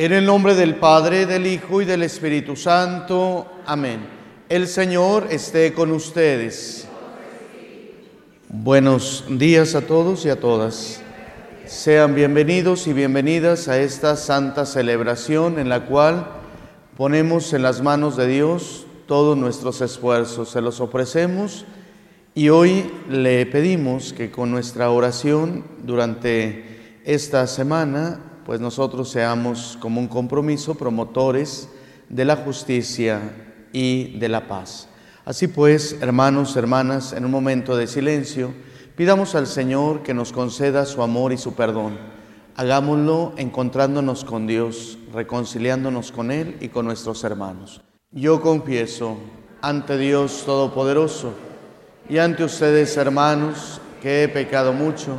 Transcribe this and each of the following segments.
En el nombre del Padre, del Hijo y del Espíritu Santo. Amén. El Señor esté con ustedes. Buenos días a todos y a todas. Sean bienvenidos y bienvenidas a esta santa celebración en la cual ponemos en las manos de Dios todos nuestros esfuerzos, se los ofrecemos y hoy le pedimos que con nuestra oración durante esta semana pues nosotros seamos como un compromiso promotores de la justicia y de la paz. Así pues, hermanos, hermanas, en un momento de silencio, pidamos al Señor que nos conceda su amor y su perdón. Hagámoslo encontrándonos con Dios, reconciliándonos con Él y con nuestros hermanos. Yo confieso ante Dios Todopoderoso y ante ustedes, hermanos, que he pecado mucho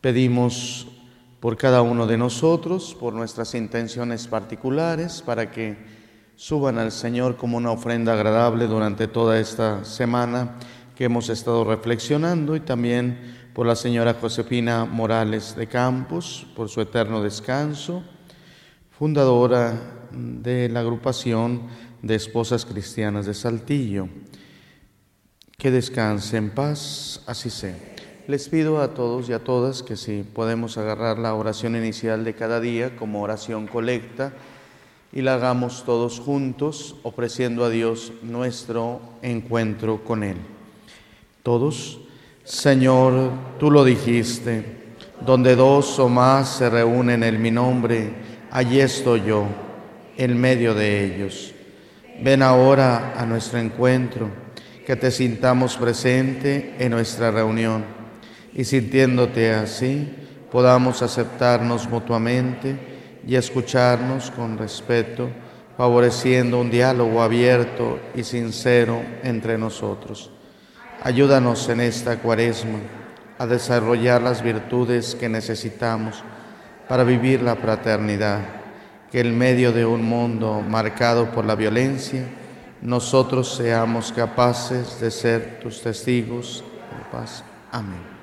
Pedimos por cada uno de nosotros, por nuestras intenciones particulares, para que suban al Señor como una ofrenda agradable durante toda esta semana que hemos estado reflexionando y también por la señora Josefina Morales de Campos, por su eterno descanso, fundadora de la agrupación de esposas cristianas de Saltillo. Que descanse en paz, así sea. Les pido a todos y a todas que si podemos agarrar la oración inicial de cada día como oración colecta y la hagamos todos juntos ofreciendo a Dios nuestro encuentro con Él. Todos, Señor, tú lo dijiste, donde dos o más se reúnen en mi nombre, allí estoy yo, en medio de ellos. Ven ahora a nuestro encuentro, que te sintamos presente en nuestra reunión y sintiéndote así, podamos aceptarnos mutuamente y escucharnos con respeto, favoreciendo un diálogo abierto y sincero entre nosotros. Ayúdanos en esta cuaresma a desarrollar las virtudes que necesitamos para vivir la fraternidad, que en medio de un mundo marcado por la violencia, nosotros seamos capaces de ser tus testigos de paz. Amén.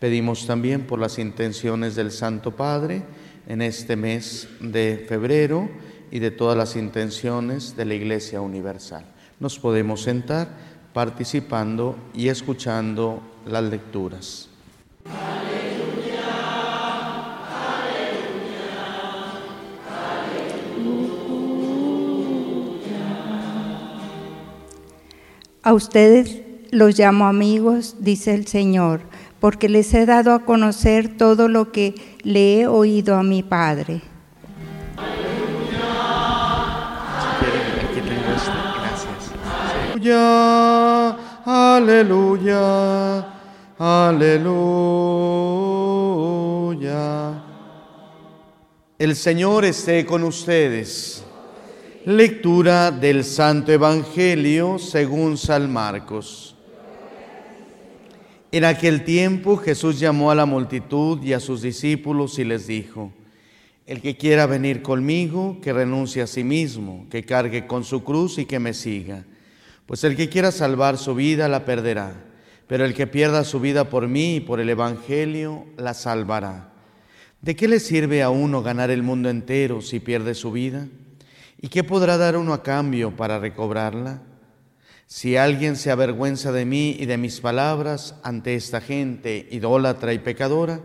Pedimos también por las intenciones del Santo Padre en este mes de febrero y de todas las intenciones de la Iglesia Universal. Nos podemos sentar participando y escuchando las lecturas. A ustedes los llamo amigos, dice el Señor porque les he dado a conocer todo lo que le he oído a mi Padre. Aleluya, aleluya, aleluya. El Señor esté con ustedes. Lectura del Santo Evangelio según San Marcos. En aquel tiempo Jesús llamó a la multitud y a sus discípulos y les dijo, el que quiera venir conmigo, que renuncie a sí mismo, que cargue con su cruz y que me siga. Pues el que quiera salvar su vida la perderá, pero el que pierda su vida por mí y por el Evangelio la salvará. ¿De qué le sirve a uno ganar el mundo entero si pierde su vida? ¿Y qué podrá dar uno a cambio para recobrarla? Si alguien se avergüenza de mí y de mis palabras ante esta gente idólatra y pecadora,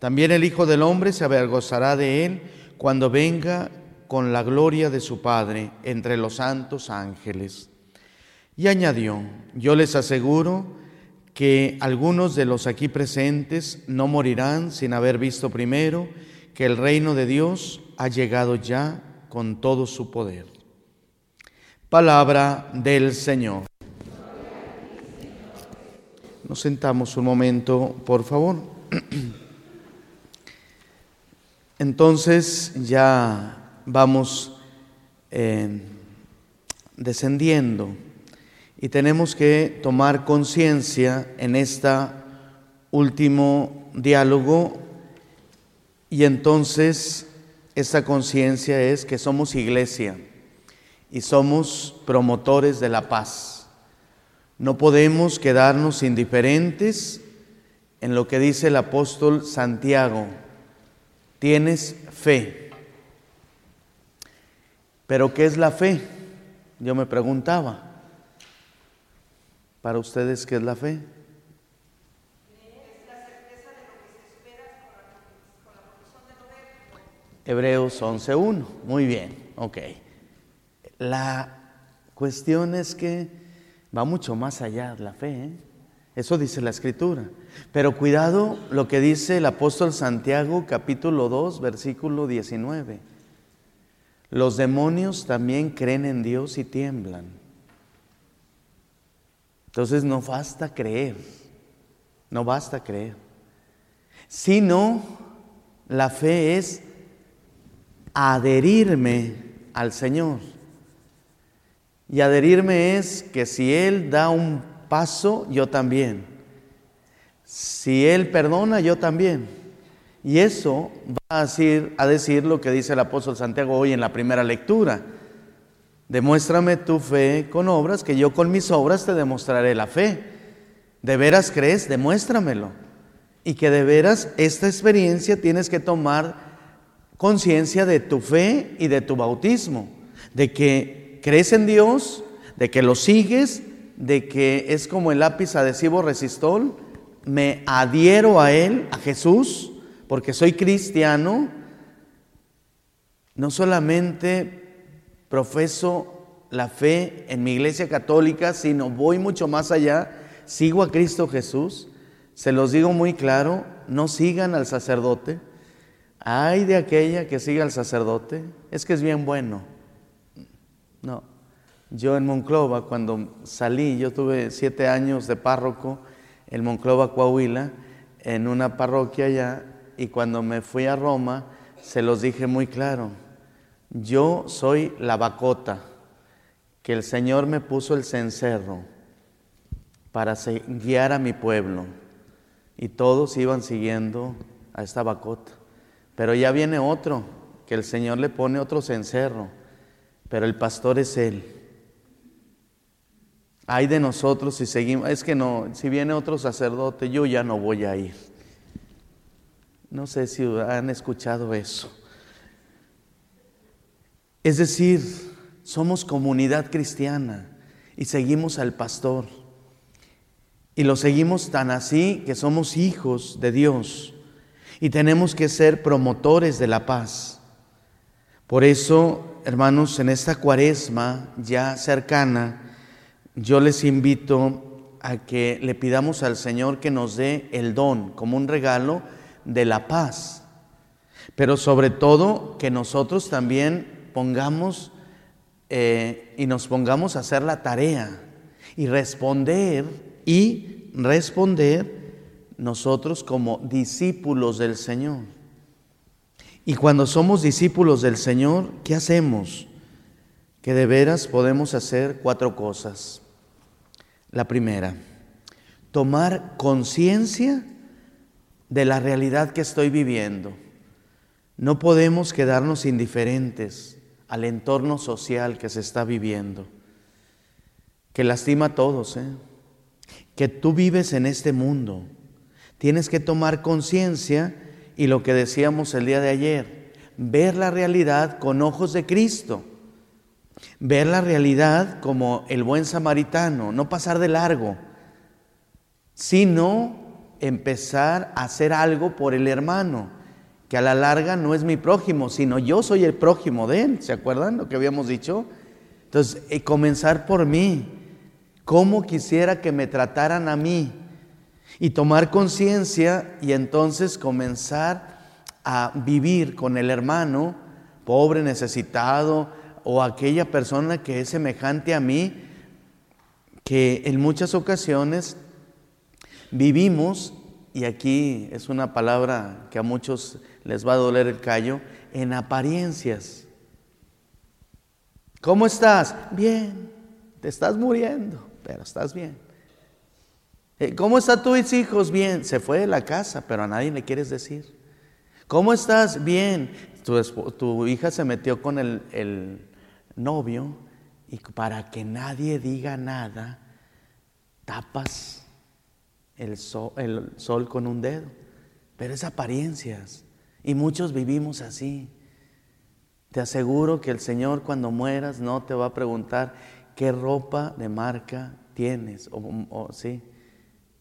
también el Hijo del Hombre se avergonzará de él cuando venga con la gloria de su Padre entre los santos ángeles. Y añadió, yo les aseguro que algunos de los aquí presentes no morirán sin haber visto primero que el reino de Dios ha llegado ya con todo su poder. Palabra del Señor. Nos sentamos un momento, por favor. Entonces, ya vamos eh, descendiendo y tenemos que tomar conciencia en este último diálogo y entonces esta conciencia es que somos iglesia y somos promotores de la paz. No podemos quedarnos indiferentes en lo que dice el apóstol Santiago. Tienes fe. Pero ¿qué es la fe? Yo me preguntaba. Para ustedes, ¿qué es la fe? Hebreos 11.1. Muy bien, ok. La cuestión es que va mucho más allá la fe. ¿eh? Eso dice la escritura. Pero cuidado lo que dice el apóstol Santiago capítulo 2 versículo 19. Los demonios también creen en Dios y tiemblan. Entonces no basta creer, no basta creer, sino la fe es adherirme al Señor. Y adherirme es que si Él da un paso, yo también. Si Él perdona, yo también. Y eso va a decir, a decir lo que dice el apóstol Santiago hoy en la primera lectura. Demuéstrame tu fe con obras, que yo con mis obras te demostraré la fe. ¿De veras crees? Demuéstramelo. Y que de veras esta experiencia tienes que tomar conciencia de tu fe y de tu bautismo, de que crees en Dios, de que lo sigues, de que es como el lápiz adhesivo resistol, me adhiero a Él, a Jesús, porque soy cristiano, no solamente profeso la fe en mi iglesia católica, sino voy mucho más allá, sigo a Cristo Jesús, se los digo muy claro, no sigan al sacerdote, Ay de aquella que siga al sacerdote, es que es bien bueno. No, yo en Monclova, cuando salí, yo tuve siete años de párroco en Monclova, Coahuila, en una parroquia allá, y cuando me fui a Roma, se los dije muy claro, yo soy la bacota, que el Señor me puso el cencerro para guiar a mi pueblo, y todos iban siguiendo a esta bacota. Pero ya viene otro, que el Señor le pone otro cencerro, pero el pastor es Él. Hay de nosotros si seguimos, es que no, si viene otro sacerdote, yo ya no voy a ir. No sé si han escuchado eso. Es decir, somos comunidad cristiana y seguimos al pastor. Y lo seguimos tan así que somos hijos de Dios y tenemos que ser promotores de la paz. Por eso, hermanos, en esta cuaresma ya cercana, yo les invito a que le pidamos al Señor que nos dé el don como un regalo de la paz, pero sobre todo que nosotros también pongamos eh, y nos pongamos a hacer la tarea y responder y responder nosotros como discípulos del Señor. Y cuando somos discípulos del Señor, ¿qué hacemos? Que de veras podemos hacer cuatro cosas. La primera, tomar conciencia de la realidad que estoy viviendo. No podemos quedarnos indiferentes al entorno social que se está viviendo, que lastima a todos, ¿eh? que tú vives en este mundo Tienes que tomar conciencia y lo que decíamos el día de ayer, ver la realidad con ojos de Cristo. Ver la realidad como el buen samaritano, no pasar de largo, sino empezar a hacer algo por el hermano, que a la larga no es mi prójimo, sino yo soy el prójimo de él. ¿Se acuerdan lo que habíamos dicho? Entonces, eh, comenzar por mí. ¿Cómo quisiera que me trataran a mí? Y tomar conciencia y entonces comenzar a vivir con el hermano pobre, necesitado o aquella persona que es semejante a mí, que en muchas ocasiones vivimos, y aquí es una palabra que a muchos les va a doler el callo, en apariencias. ¿Cómo estás? Bien, te estás muriendo, pero estás bien. Eh, ¿Cómo están tus hijos? Bien, se fue de la casa, pero a nadie le quieres decir. ¿Cómo estás? Bien, tu, hija se metió con el, novio y para que nadie diga nada, tapas el el sol con un dedo. Pero es apariencias. Y muchos vivimos así. Te aseguro que el Señor cuando mueras no te va a preguntar qué ropa de marca tienes, o, sí,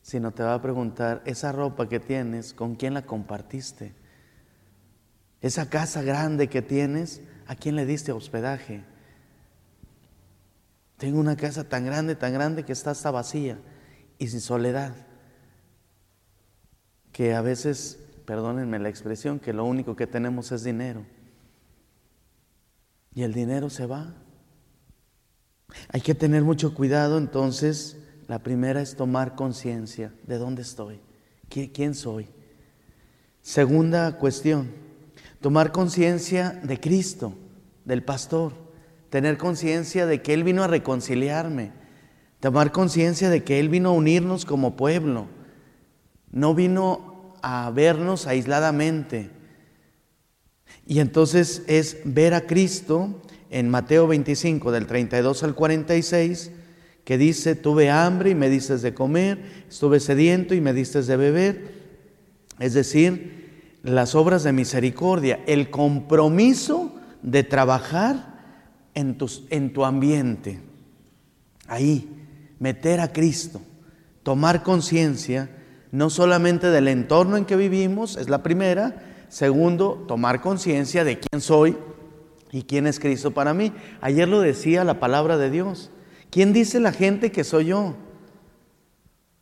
sino te va a preguntar esa ropa que tienes, ¿con quién la compartiste? Esa casa grande que tienes, ¿a quién le diste hospedaje? Tengo una casa tan grande, tan grande que está hasta vacía y sin soledad, que a veces, perdónenme la expresión, que lo único que tenemos es dinero y el dinero se va. Hay que tener mucho cuidado entonces. La primera es tomar conciencia de dónde estoy, quién soy. Segunda cuestión, tomar conciencia de Cristo, del pastor, tener conciencia de que Él vino a reconciliarme, tomar conciencia de que Él vino a unirnos como pueblo, no vino a vernos aisladamente, y entonces es ver a Cristo en Mateo 25, del 32 al 46, que dice, tuve hambre y me diste de comer, estuve sediento y me diste de beber. Es decir, las obras de misericordia, el compromiso de trabajar en, en tu ambiente. Ahí, meter a Cristo, tomar conciencia no solamente del entorno en que vivimos, es la primera, Segundo, tomar conciencia de quién soy y quién es Cristo para mí. Ayer lo decía la palabra de Dios. ¿Quién dice la gente que soy yo?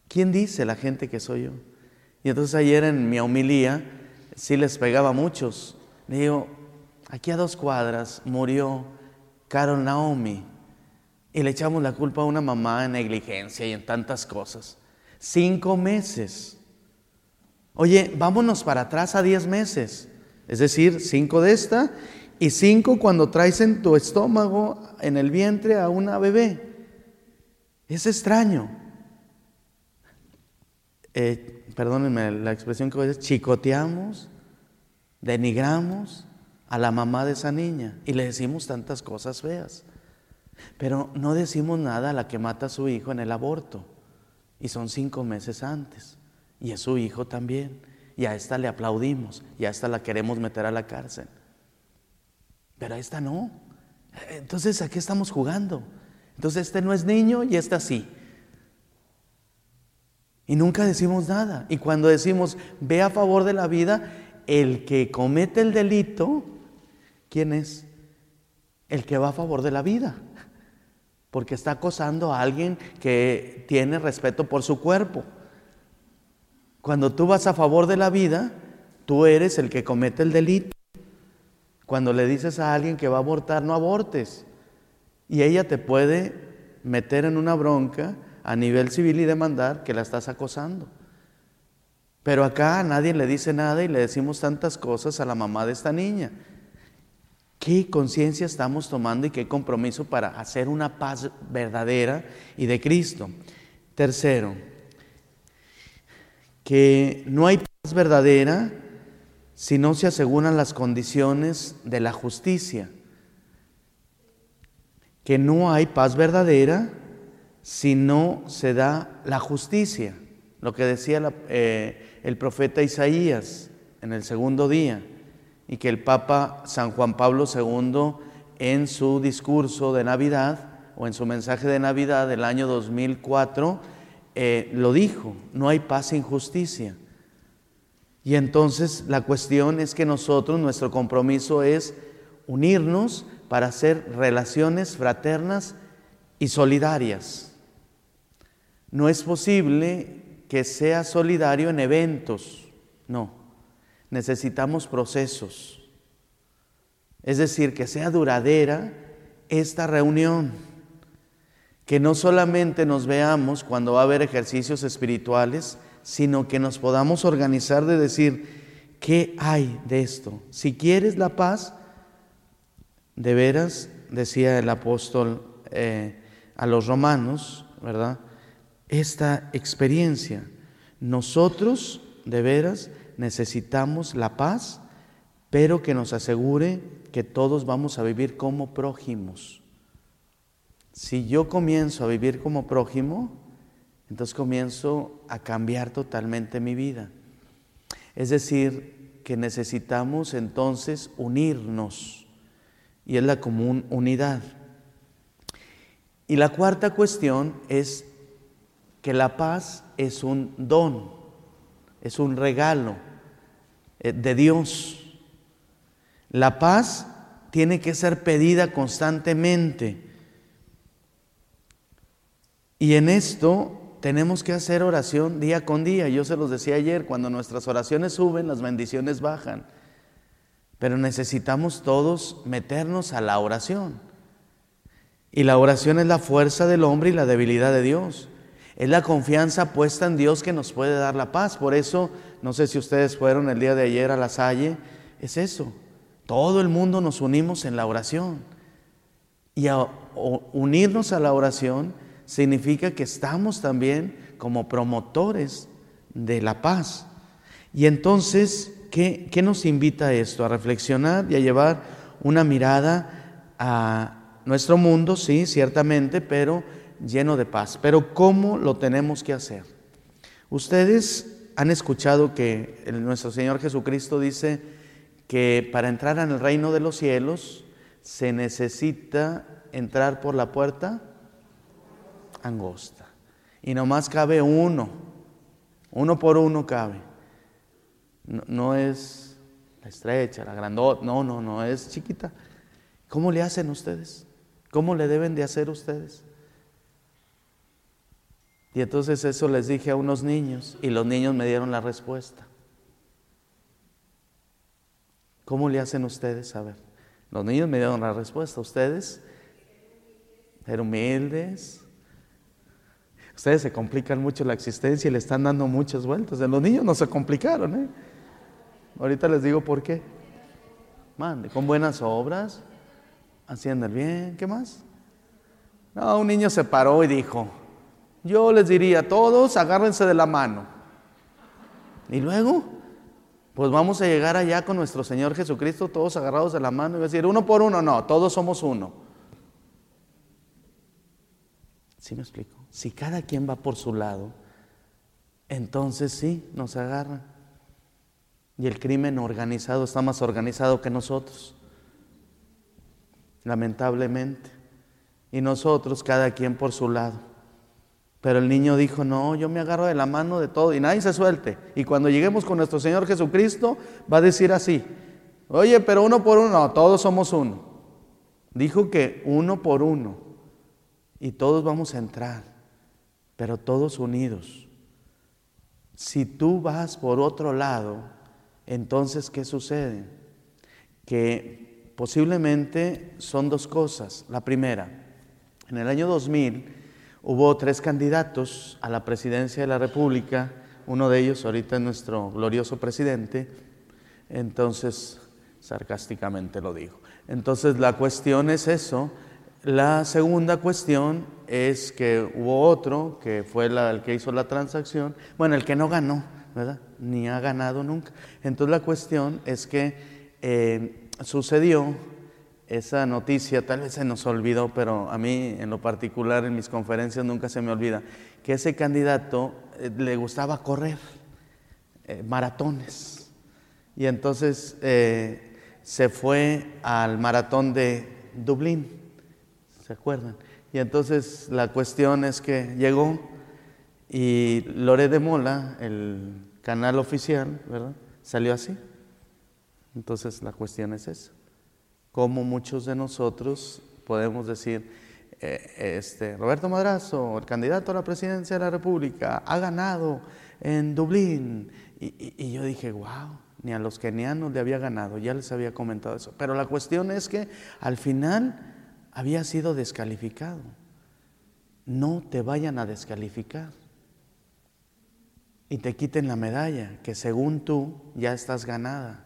¿Quién dice la gente que soy yo? Y entonces ayer en mi homilía sí les pegaba a muchos. Le digo, aquí a dos cuadras murió Carol Naomi y le echamos la culpa a una mamá en negligencia y en tantas cosas. Cinco meses Oye, vámonos para atrás a 10 meses, es decir, 5 de esta y 5 cuando traes en tu estómago, en el vientre a una bebé. Es extraño. Eh, perdónenme la expresión que voy a decir, chicoteamos, denigramos a la mamá de esa niña y le decimos tantas cosas feas. Pero no decimos nada a la que mata a su hijo en el aborto y son cinco meses antes y es su hijo también. Y a esta le aplaudimos y a esta la queremos meter a la cárcel. Pero a esta no. Entonces, ¿a qué estamos jugando? Entonces, este no es niño y esta sí. Y nunca decimos nada. Y cuando decimos, ve a favor de la vida, el que comete el delito, ¿quién es? El que va a favor de la vida. Porque está acosando a alguien que tiene respeto por su cuerpo. Cuando tú vas a favor de la vida, tú eres el que comete el delito. Cuando le dices a alguien que va a abortar, no abortes. Y ella te puede meter en una bronca a nivel civil y demandar que la estás acosando. Pero acá nadie le dice nada y le decimos tantas cosas a la mamá de esta niña. ¿Qué conciencia estamos tomando y qué compromiso para hacer una paz verdadera y de Cristo? Tercero, que no hay paz verdadera si no se aseguran las condiciones de la justicia, que no hay paz verdadera si no se da la justicia, lo que decía eh, el profeta Isaías en el segundo día, y que el Papa San Juan Pablo II en su discurso de Navidad o en su mensaje de Navidad del año 2004, eh, lo dijo, no hay paz sin justicia. Y entonces la cuestión es que nosotros, nuestro compromiso es unirnos para hacer relaciones fraternas y solidarias. No es posible que sea solidario en eventos, no. Necesitamos procesos. Es decir, que sea duradera esta reunión que no solamente nos veamos cuando va a haber ejercicios espirituales, sino que nos podamos organizar de decir, ¿qué hay de esto? Si quieres la paz, de veras decía el apóstol eh, a los romanos, ¿verdad? Esta experiencia. Nosotros, de veras, necesitamos la paz, pero que nos asegure que todos vamos a vivir como prójimos. Si yo comienzo a vivir como prójimo, entonces comienzo a cambiar totalmente mi vida. Es decir, que necesitamos entonces unirnos y es la común unidad. Y la cuarta cuestión es que la paz es un don, es un regalo eh, de Dios. La paz tiene que ser pedida constantemente. Y en esto tenemos que hacer oración día con día. Yo se los decía ayer, cuando nuestras oraciones suben, las bendiciones bajan. Pero necesitamos todos meternos a la oración. Y la oración es la fuerza del hombre y la debilidad de Dios. Es la confianza puesta en Dios que nos puede dar la paz. Por eso, no sé si ustedes fueron el día de ayer a la Salle, es eso. Todo el mundo nos unimos en la oración. Y unirnos a la oración significa que estamos también como promotores de la paz. Y entonces, ¿qué, nos invita a esto? A reflexionar y a llevar una mirada a nuestro mundo, sí, ciertamente, pero lleno de paz. Pero ¿cómo lo tenemos que hacer? Ustedes han escuchado que nuestro Señor Jesucristo dice que para entrar en el reino de los cielos se necesita entrar por la puerta angosta. Y nomás cabe uno, uno por uno cabe. No, es la estrecha, la grandota, no, no, no, es chiquita. ¿Cómo le hacen ustedes? ¿Cómo le deben de hacer ustedes? Y entonces eso les dije a unos niños y los niños me dieron la respuesta. ¿Cómo le hacen ustedes? A ver, los niños me dieron la respuesta. Ustedes, ser humildes, Ustedes se complican mucho la existencia y le están dando muchas vueltas. Los niños no se complicaron, ¿eh? Ahorita les digo por qué. Mande, con buenas obras, haciendo el bien, ¿qué más? No, un niño se paró y dijo, yo les diría, todos agárrense de la mano. Y luego, pues vamos a llegar allá con nuestro Señor Jesucristo, todos agarrados de la mano y decir, uno por uno, no, todos somos uno. ¿Sí me explico? Si cada quien va por su lado, entonces sí, nos agarran. Y el crimen organizado está más organizado que nosotros, lamentablemente. Y nosotros, cada quien por su lado. Pero el niño dijo, no, yo me agarro de la mano de todo y nadie se suelte. Y cuando lleguemos con nuestro Señor Jesucristo, va a decir así, oye, pero uno por uno, no, todos somos uno. Dijo que uno por uno. Y todos vamos a entrar pero todos unidos. Si tú vas por otro lado, entonces ¿qué sucede? Que posiblemente son dos cosas. La primera, en el año 2000 hubo tres candidatos a la presidencia de la República, uno de ellos ahorita es nuestro glorioso presidente, entonces sarcásticamente lo digo. Entonces la cuestión es eso, la segunda cuestión es que hubo otro, que fue el que hizo la transacción, bueno, el que no ganó, ¿verdad? Ni ha ganado nunca. Entonces la cuestión es que eh, sucedió esa noticia, tal vez se nos olvidó, pero a mí en lo particular en mis conferencias nunca se me olvida, que ese candidato eh, le gustaba correr eh, maratones. Y entonces se fue al maratón de Dublín ¿se acuerdan? Y entonces la cuestión es que llegó y Lore de Mola, el canal oficial, ¿verdad? Salió así. Entonces la cuestión es esa. ¿Cómo muchos de nosotros podemos decir, eh, este, Roberto Madrazo, el candidato a la presidencia de la República, ha ganado en Dublín? Y, y yo dije, wow, ni a los kenianos le había ganado, ya les había comentado eso. Pero la cuestión es que al final había sido descalificado. No te vayan a descalificar y te quiten la medalla, que según tú ya estás ganada.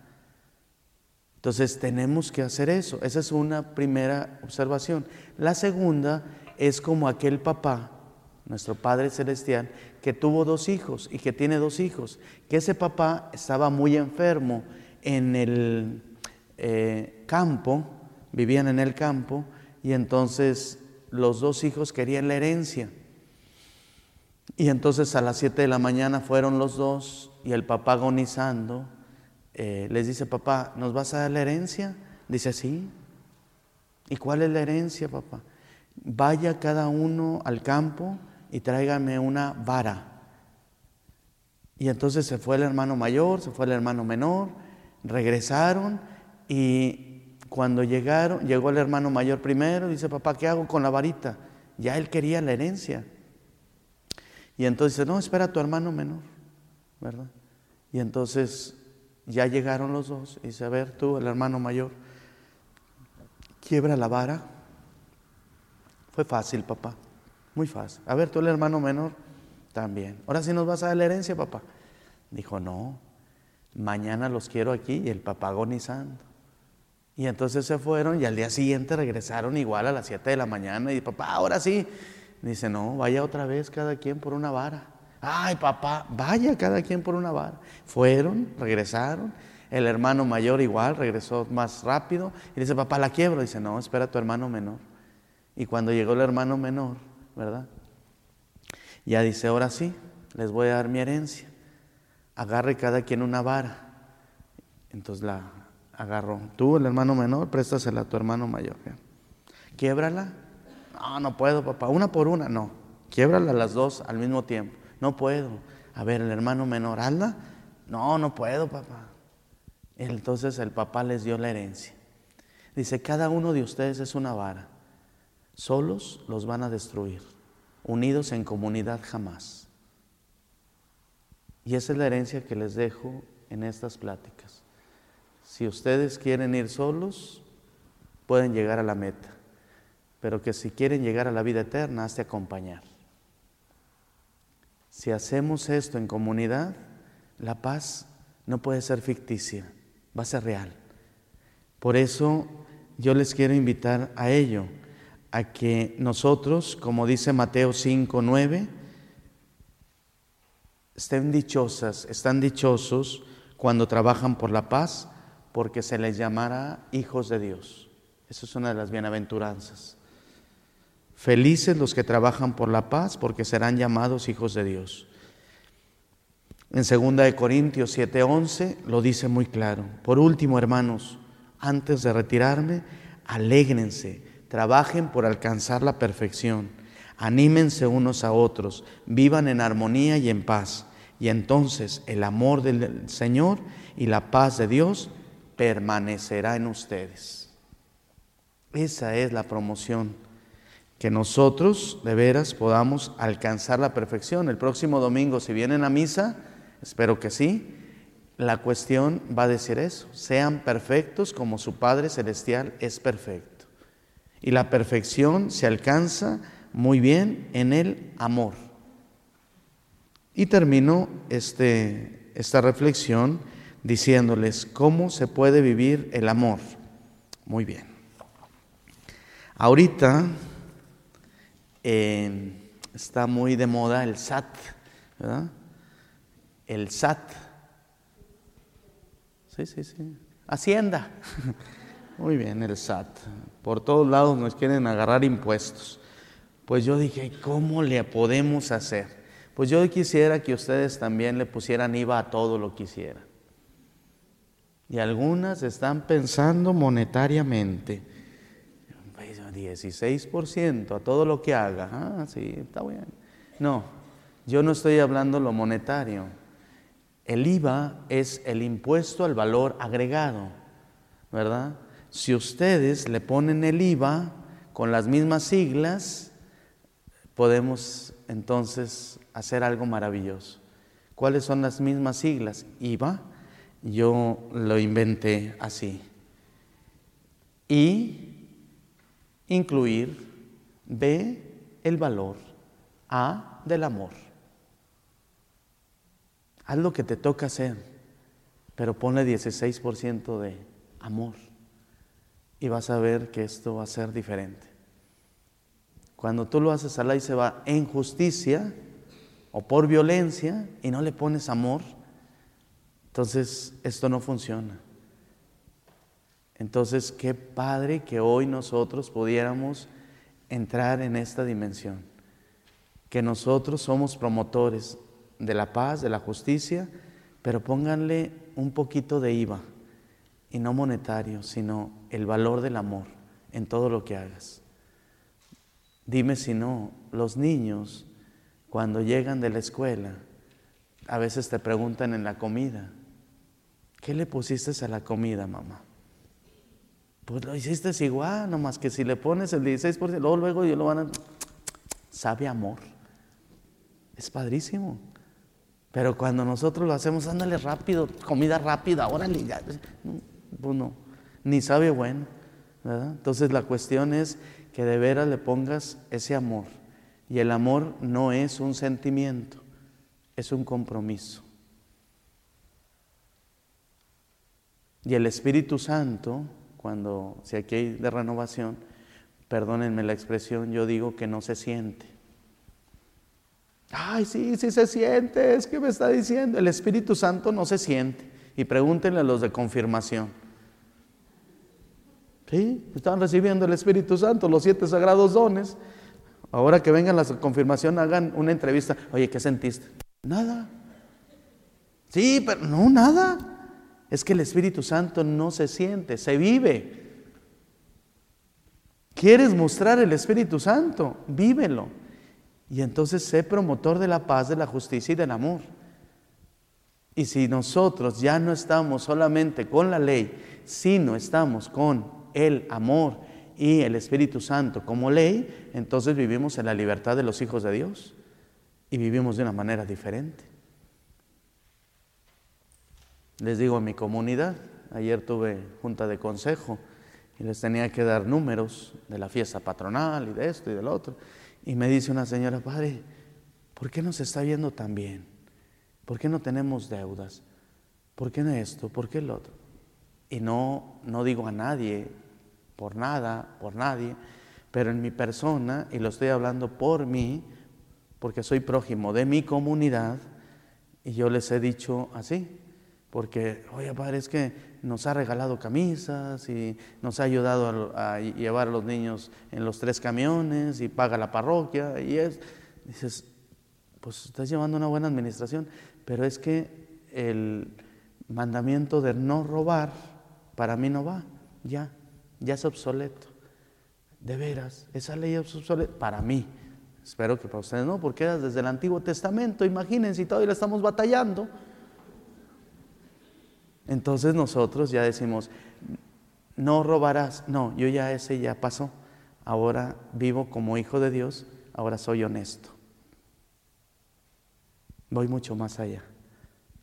Entonces tenemos que hacer eso. Esa es una primera observación. La segunda es como aquel papá, nuestro Padre Celestial, que tuvo dos hijos y que tiene dos hijos, que ese papá estaba muy enfermo en el eh, campo, vivían en el campo, y entonces los dos hijos querían la herencia. Y entonces a las 7 de la mañana fueron los dos y el papá agonizando eh, les dice, papá, ¿nos vas a dar la herencia? Dice, sí. ¿Y cuál es la herencia, papá? Vaya cada uno al campo y tráigame una vara. Y entonces se fue el hermano mayor, se fue el hermano menor, regresaron y cuando llegaron, llegó el hermano mayor primero, dice, papá, ¿qué hago con la varita? Ya él quería la herencia. Y entonces dice, no, espera a tu hermano menor, ¿verdad? Y entonces ya llegaron los dos y dice, a ver, tú, el hermano mayor, quiebra la vara. Fue fácil, papá, muy fácil. A ver, tú, el hermano menor, también. Ahora sí nos vas a dar la herencia, papá. Dijo, no, mañana los quiero aquí y el papá agonizando. Y entonces se fueron y al día siguiente regresaron igual a las 7 de la mañana y papá, ahora sí. Dice, no, vaya otra vez cada quien por una vara. Ay, papá, vaya cada quien por una vara. Fueron, regresaron. El hermano mayor igual regresó más rápido y dice, papá, la quiebro. Dice, no, espera a tu hermano menor. Y cuando llegó el hermano menor, ¿verdad? Ya dice, ahora sí, les voy a dar mi herencia. Agarre cada quien una vara. Entonces la agarró. Tú, el hermano menor, préstasela a tu hermano mayor. Quiebrala. No, no puedo, papá. Una por una, no. Quiebrala las dos al mismo tiempo. No puedo. A ver, el hermano menor, anda. No, no puedo, papá. Entonces el papá les dio la herencia. Dice, cada uno de ustedes es una vara. Solos los van a destruir. Unidos en comunidad jamás. Y esa es la herencia que les dejo en estas pláticas. Si ustedes quieren ir solos, pueden llegar a la meta. Pero que si quieren llegar a la vida eterna, has de acompañar. Si hacemos esto en comunidad, la paz no puede ser ficticia, va a ser real. Por eso yo les quiero invitar a ello, a que nosotros, como dice Mateo 5, 9, estén dichosas, están dichosos cuando trabajan por la paz, porque se les llamará hijos de Dios. Esa es una de las bienaventuranzas. Felices los que trabajan por la paz, porque serán llamados hijos de Dios. En 2 de Corintios 7:11 lo dice muy claro. Por último, hermanos, antes de retirarme, alégrense, trabajen por alcanzar la perfección, anímense unos a otros, vivan en armonía y en paz, y entonces el amor del Señor y la paz de Dios permanecerá en ustedes. Esa es la promoción que nosotros de veras podamos alcanzar la perfección. El próximo domingo, si vienen a misa, espero que sí, la cuestión va a decir eso, sean perfectos como su Padre Celestial es perfecto. Y la perfección se alcanza muy bien en el amor. Y termino este, esta reflexión diciéndoles cómo se puede vivir el amor. Muy bien. Ahorita está muy de moda el SAT, ¿verdad? El SAT. Sí, sí, sí. Hacienda. Muy bien, el SAT. Por todos lados nos quieren agarrar impuestos. Pues yo dije, ¿cómo le podemos hacer? Pues yo quisiera que ustedes también le pusieran IVA a todo lo que hicieran. Y algunas están pensando monetariamente. 16% a todo lo que haga. Ah, sí, está bien. No, yo no estoy hablando lo monetario. El IVA es el impuesto al valor agregado, ¿verdad? Si ustedes le ponen el IVA con las mismas siglas, podemos entonces hacer algo maravilloso. ¿Cuáles son las mismas siglas? IVA, yo lo inventé así. Y incluir B, el valor, A, del amor. Haz lo que te toca hacer, pero ponle 16% de amor. Y vas a ver que esto va a ser diferente. Cuando tú lo haces a la y se va en justicia o por violencia y no le pones amor, entonces esto no funciona. Entonces, qué padre que hoy nosotros pudiéramos entrar en esta dimensión, que nosotros somos promotores de la paz, de la justicia, pero pónganle un poquito de IVA, y no monetario, sino el valor del amor en todo lo que hagas. Dime si no, los niños cuando llegan de la escuela, a veces te preguntan en la comida, ¿qué le pusiste a la comida, mamá? Pues lo hiciste igual, nomás que si le pones el 16%, luego, luego yo lo van a... Sabe amor. Es padrísimo. Pero cuando nosotros lo hacemos, ándale rápido, comida rápida, órale, ya. Pues no, ni sabe bueno. Entonces la cuestión es que de veras le pongas ese amor. Y el amor no es un sentimiento, es un compromiso. Y el Espíritu Santo cuando, si aquí hay de renovación, perdónenme la expresión, yo digo que no se siente. Ay, sí, sí se siente, es que me está diciendo, el Espíritu Santo no se siente. Y pregúntenle a los de confirmación. ¿Sí? Están recibiendo el Espíritu Santo, los siete sagrados dones. Ahora que vengan las confirmación, hagan una entrevista. Oye, ¿qué sentiste? Nada. Sí, pero no, nada. Es que el Espíritu Santo no se siente, se vive. ¿Quieres mostrar el Espíritu Santo? Vívelo. Y entonces sé promotor de la paz, de la justicia y del amor. Y si nosotros ya no estamos solamente con la ley, sino estamos con el amor y el Espíritu Santo como ley, entonces vivimos en la libertad de los hijos de Dios y vivimos de una manera diferente. Les digo a mi comunidad, ayer tuve junta de consejo y les tenía que dar números de la fiesta patronal y de esto y del otro. Y me dice una señora, padre, ¿por qué nos está viendo tan bien? ¿Por qué no tenemos deudas? ¿Por qué no esto? ¿Por qué el otro? Y no, no digo a nadie, por nada, por nadie, pero en mi persona, y lo estoy hablando por mí, porque soy prójimo de mi comunidad, y yo les he dicho así, porque, oye, padre, es que nos ha regalado camisas y nos ha ayudado a, llevar a los niños en los tres camiones y paga la parroquia y es, dices, pues estás llevando una buena administración, pero es que el mandamiento de no robar para mí no va, ya, ya es obsoleto. De veras, esa ley es obsoleta para mí. Espero que para ustedes no, porque desde el Antiguo Testamento, imagínense, y todavía estamos batallando. Entonces nosotros ya decimos, no robarás. No, yo ya ese ya pasó. Ahora vivo como hijo de Dios, ahora soy honesto. Voy mucho más allá.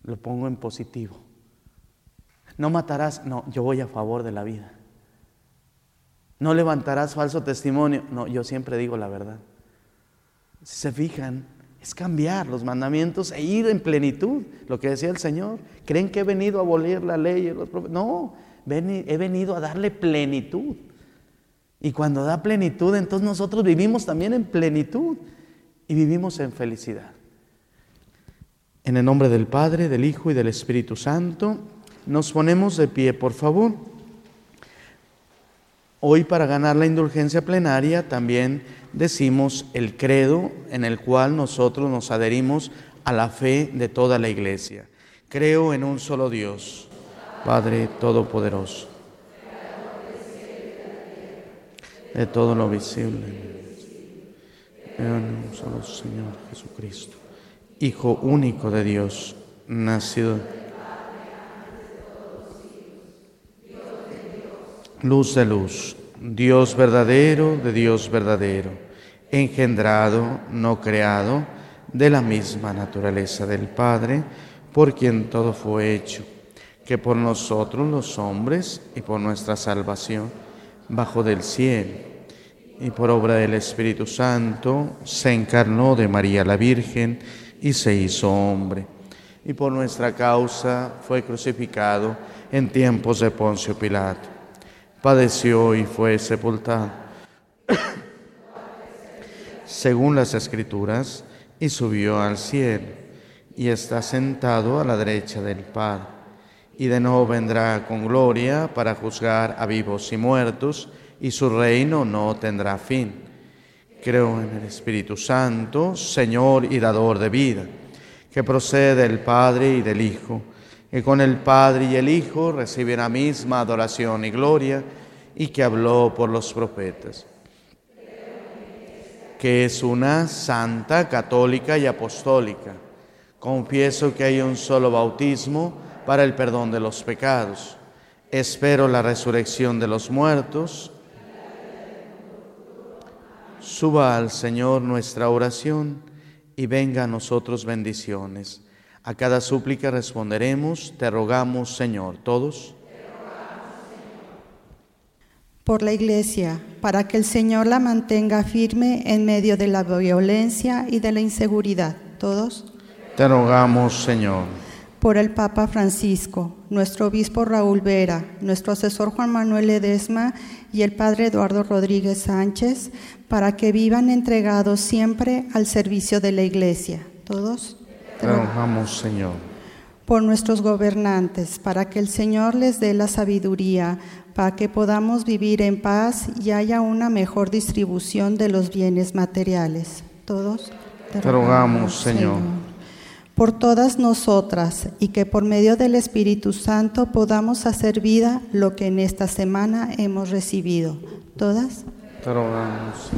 Lo pongo en positivo. No matarás. No, yo voy a favor de la vida. No levantarás falso testimonio. No, yo siempre digo la verdad. Si se fijan, es cambiar los mandamientos e ir en plenitud, lo que decía el Señor. ¿Creen que he venido a abolir la ley? No, he venido a darle plenitud. Y cuando da plenitud, entonces nosotros vivimos también en plenitud y vivimos en felicidad. En el nombre del Padre, del Hijo y del Espíritu Santo, nos ponemos de pie, por favor. Hoy para ganar la indulgencia plenaria también decimos el credo en el cual nosotros nos adherimos a la fe de toda la iglesia. Creo en un solo Dios, Padre Todopoderoso, de todo lo visible. Creo en un solo Señor Jesucristo, Hijo único de Dios, nacido luz de luz, Dios verdadero de Dios verdadero, engendrado, no creado, de la misma naturaleza del Padre, por quien todo fue hecho, que por nosotros los hombres y por nuestra salvación, bajo del cielo, y por obra del Espíritu Santo, se encarnó de María la Virgen y se hizo hombre, y por nuestra causa fue crucificado en tiempos de Poncio Pilato. Padeció y fue sepultado. Según las Escrituras, y subió al cielo, y está sentado a la derecha del Padre. Y de nuevo vendrá con gloria para juzgar a vivos y muertos, y su reino no tendrá fin. Creo en el Espíritu Santo, Señor y dador de vida, que procede del Padre y del Hijo que con el Padre y el Hijo recibe la misma adoración y gloria, y que habló por los profetas, que es una santa, católica y apostólica. Confieso que hay un solo bautismo para el perdón de los pecados. Espero la resurrección de los muertos. Suba al Señor nuestra oración y venga a nosotros bendiciones a cada súplica responderemos, te rogamos, Señor, todos. Por la Iglesia, para que el Señor la mantenga firme en medio de la violencia y de la inseguridad. Todos. Te rogamos, Señor. Por el Papa Francisco, nuestro obispo Raúl Vera, nuestro asesor Juan Manuel Ledesma y el Padre Eduardo Rodríguez Sánchez, para que vivan entregados siempre al servicio de la Iglesia. Todos. Trabajamos, Señor. Por nuestros gobernantes, para que el Señor les dé la sabiduría, para que podamos vivir en paz y haya una mejor distribución de los bienes materiales. Todos. Te, rogamos, Señor. Por todas nosotras y que por medio del Espíritu Santo podamos hacer vida lo que en esta semana hemos recibido. ¿Todas? Te rogamos.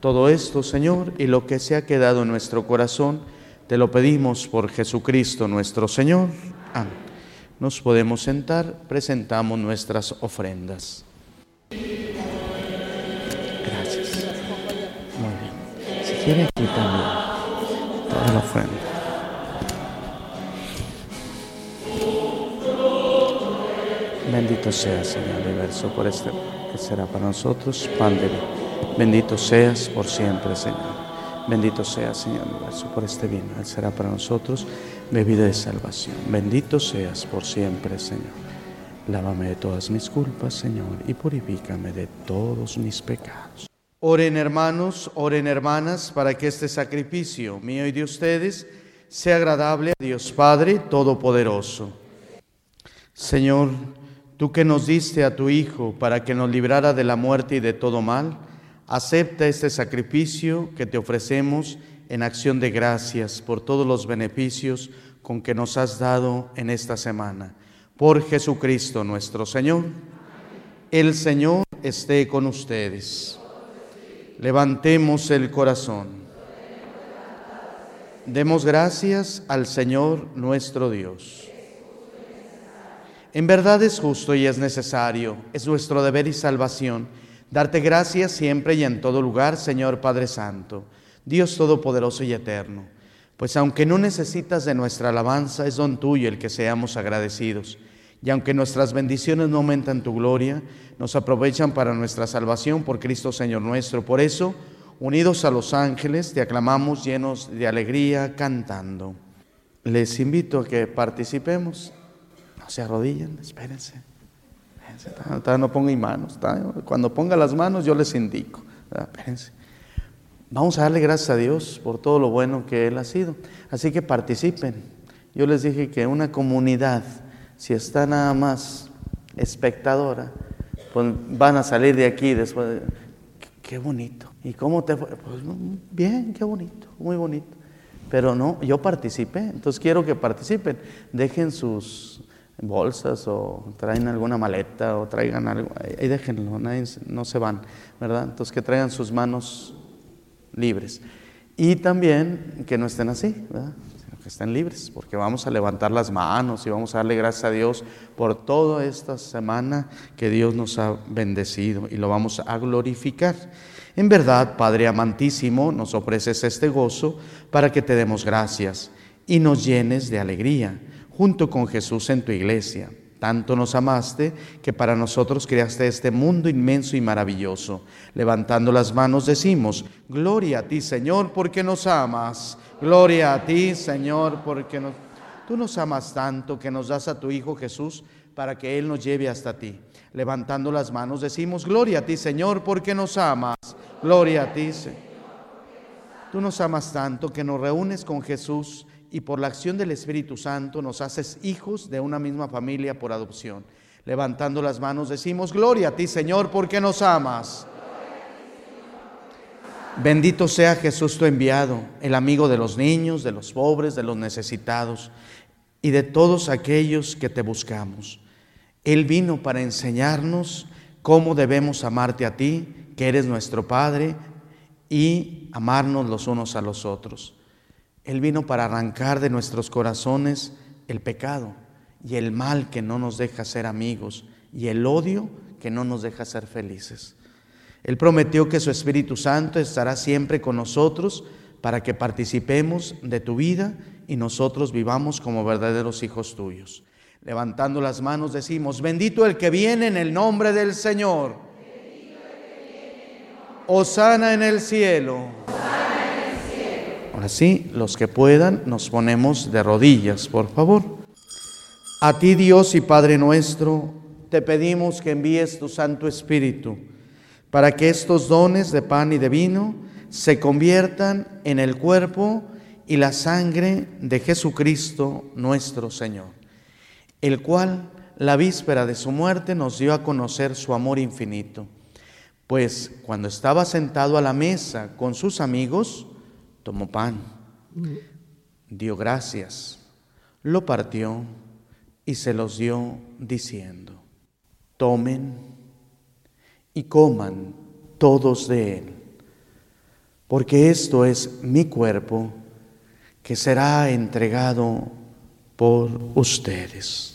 Todo esto, Señor, y lo que se ha quedado en nuestro corazón, te lo pedimos por Jesucristo nuestro Señor. Amén. Nos podemos sentar, presentamos nuestras ofrendas. Gracias. Muy bien. Si quiere aquí también, toda la ofrenda. Bendito sea, Señor universo, por este que será para nosotros pan. Bendito seas por siempre, Señor. Bendito sea, Señor por este bien. Él será para nosotros bebida de salvación. Bendito seas por siempre, Señor. Lávame de todas mis culpas, Señor, y purifícame de todos mis pecados. Oren hermanos, oren hermanas, para que este sacrificio mío y de ustedes sea agradable a Dios Padre Todopoderoso. Señor, tú que nos diste a tu Hijo para que nos librara de la muerte y de todo mal, Acepta este sacrificio que te ofrecemos en acción de gracias por todos los beneficios con que nos has dado en esta semana. Por Jesucristo nuestro Señor. El Señor esté con ustedes. Levantemos el corazón. Demos gracias al Señor nuestro Dios. En verdad es justo y es necesario, es nuestro deber y salvación Darte gracias siempre y en todo lugar, Señor Padre Santo, Dios Todopoderoso y Eterno, pues aunque no necesitas de nuestra alabanza, es don tuyo el que seamos agradecidos. Y aunque nuestras bendiciones no aumentan tu gloria, nos aprovechan para nuestra salvación por Cristo Señor nuestro. Por eso, unidos a los ángeles, te aclamamos llenos de alegría, cantando. Les invito a que participemos. No se arrodillen, espérense no ponga manos. Cuando ponga las manos yo les indico. Vamos a darle gracias a Dios por todo lo bueno que Él ha sido. Así que participen. Yo les dije que una comunidad, si está nada más espectadora, pues van a salir de aquí después. qué bonito. ¿Y cómo te fue? Pues bien, qué bonito, muy bonito. Pero no, yo participé, entonces quiero que participen. Dejen sus bolsas o traen alguna maleta o traigan algo, ahí déjenlo, no se van, ¿verdad? Entonces que traigan sus manos libres. Y también que no estén así, ¿verdad? que estén libres, porque vamos a levantar las manos y vamos a darle gracias a Dios por toda esta semana que Dios nos ha bendecido y lo vamos a glorificar. En verdad, Padre amantísimo, nos ofreces este gozo para que te demos gracias y nos llenes de alegría junto con Jesús en tu iglesia. Tanto nos amaste que para nosotros creaste este mundo inmenso y maravilloso. Levantando las manos decimos, Gloria a ti Señor porque nos amas. Gloria a ti Señor porque nos... Tú nos amas tanto que nos das a tu Hijo Jesús para que Él nos lleve hasta ti. Levantando las manos decimos, gloria a ti Señor, porque nos amas. Gloria a ti Señor. Tú nos amas tanto que nos reúnes con Jesús y por la acción del Espíritu Santo nos haces hijos de una misma familia por adopción. Levantando las manos decimos, gloria a ti Señor, porque nos amas. Bendito sea Jesús tu enviado, el amigo de los niños, de los pobres, de los necesitados y de todos aquellos que te buscamos. Él vino para enseñarnos cómo debemos amarte a ti, que eres nuestro Padre, y amarnos los unos a los otros. Él vino para arrancar de nuestros corazones el pecado y el mal que no nos deja ser amigos y el odio que no nos deja ser felices. Él prometió que su Espíritu Santo estará siempre con nosotros para que participemos de tu vida y nosotros vivamos como verdaderos hijos tuyos. Levantando las manos decimos, bendito el que viene en el nombre del Señor. Osana en el cielo. Ahora sí, los que puedan, nos ponemos de rodillas, por favor. A ti Dios y Padre nuestro, te pedimos que envíes tu Santo Espíritu para que estos dones de pan y de vino se conviertan en el cuerpo y la sangre de Jesucristo nuestro Señor, el cual la víspera de su muerte nos dio a conocer su amor infinito, pues cuando estaba sentado a la mesa con sus amigos, tomó pan, dio gracias, lo partió y se los dio diciendo, tomen y coman todos de él, porque esto es mi cuerpo que será entregado por ustedes.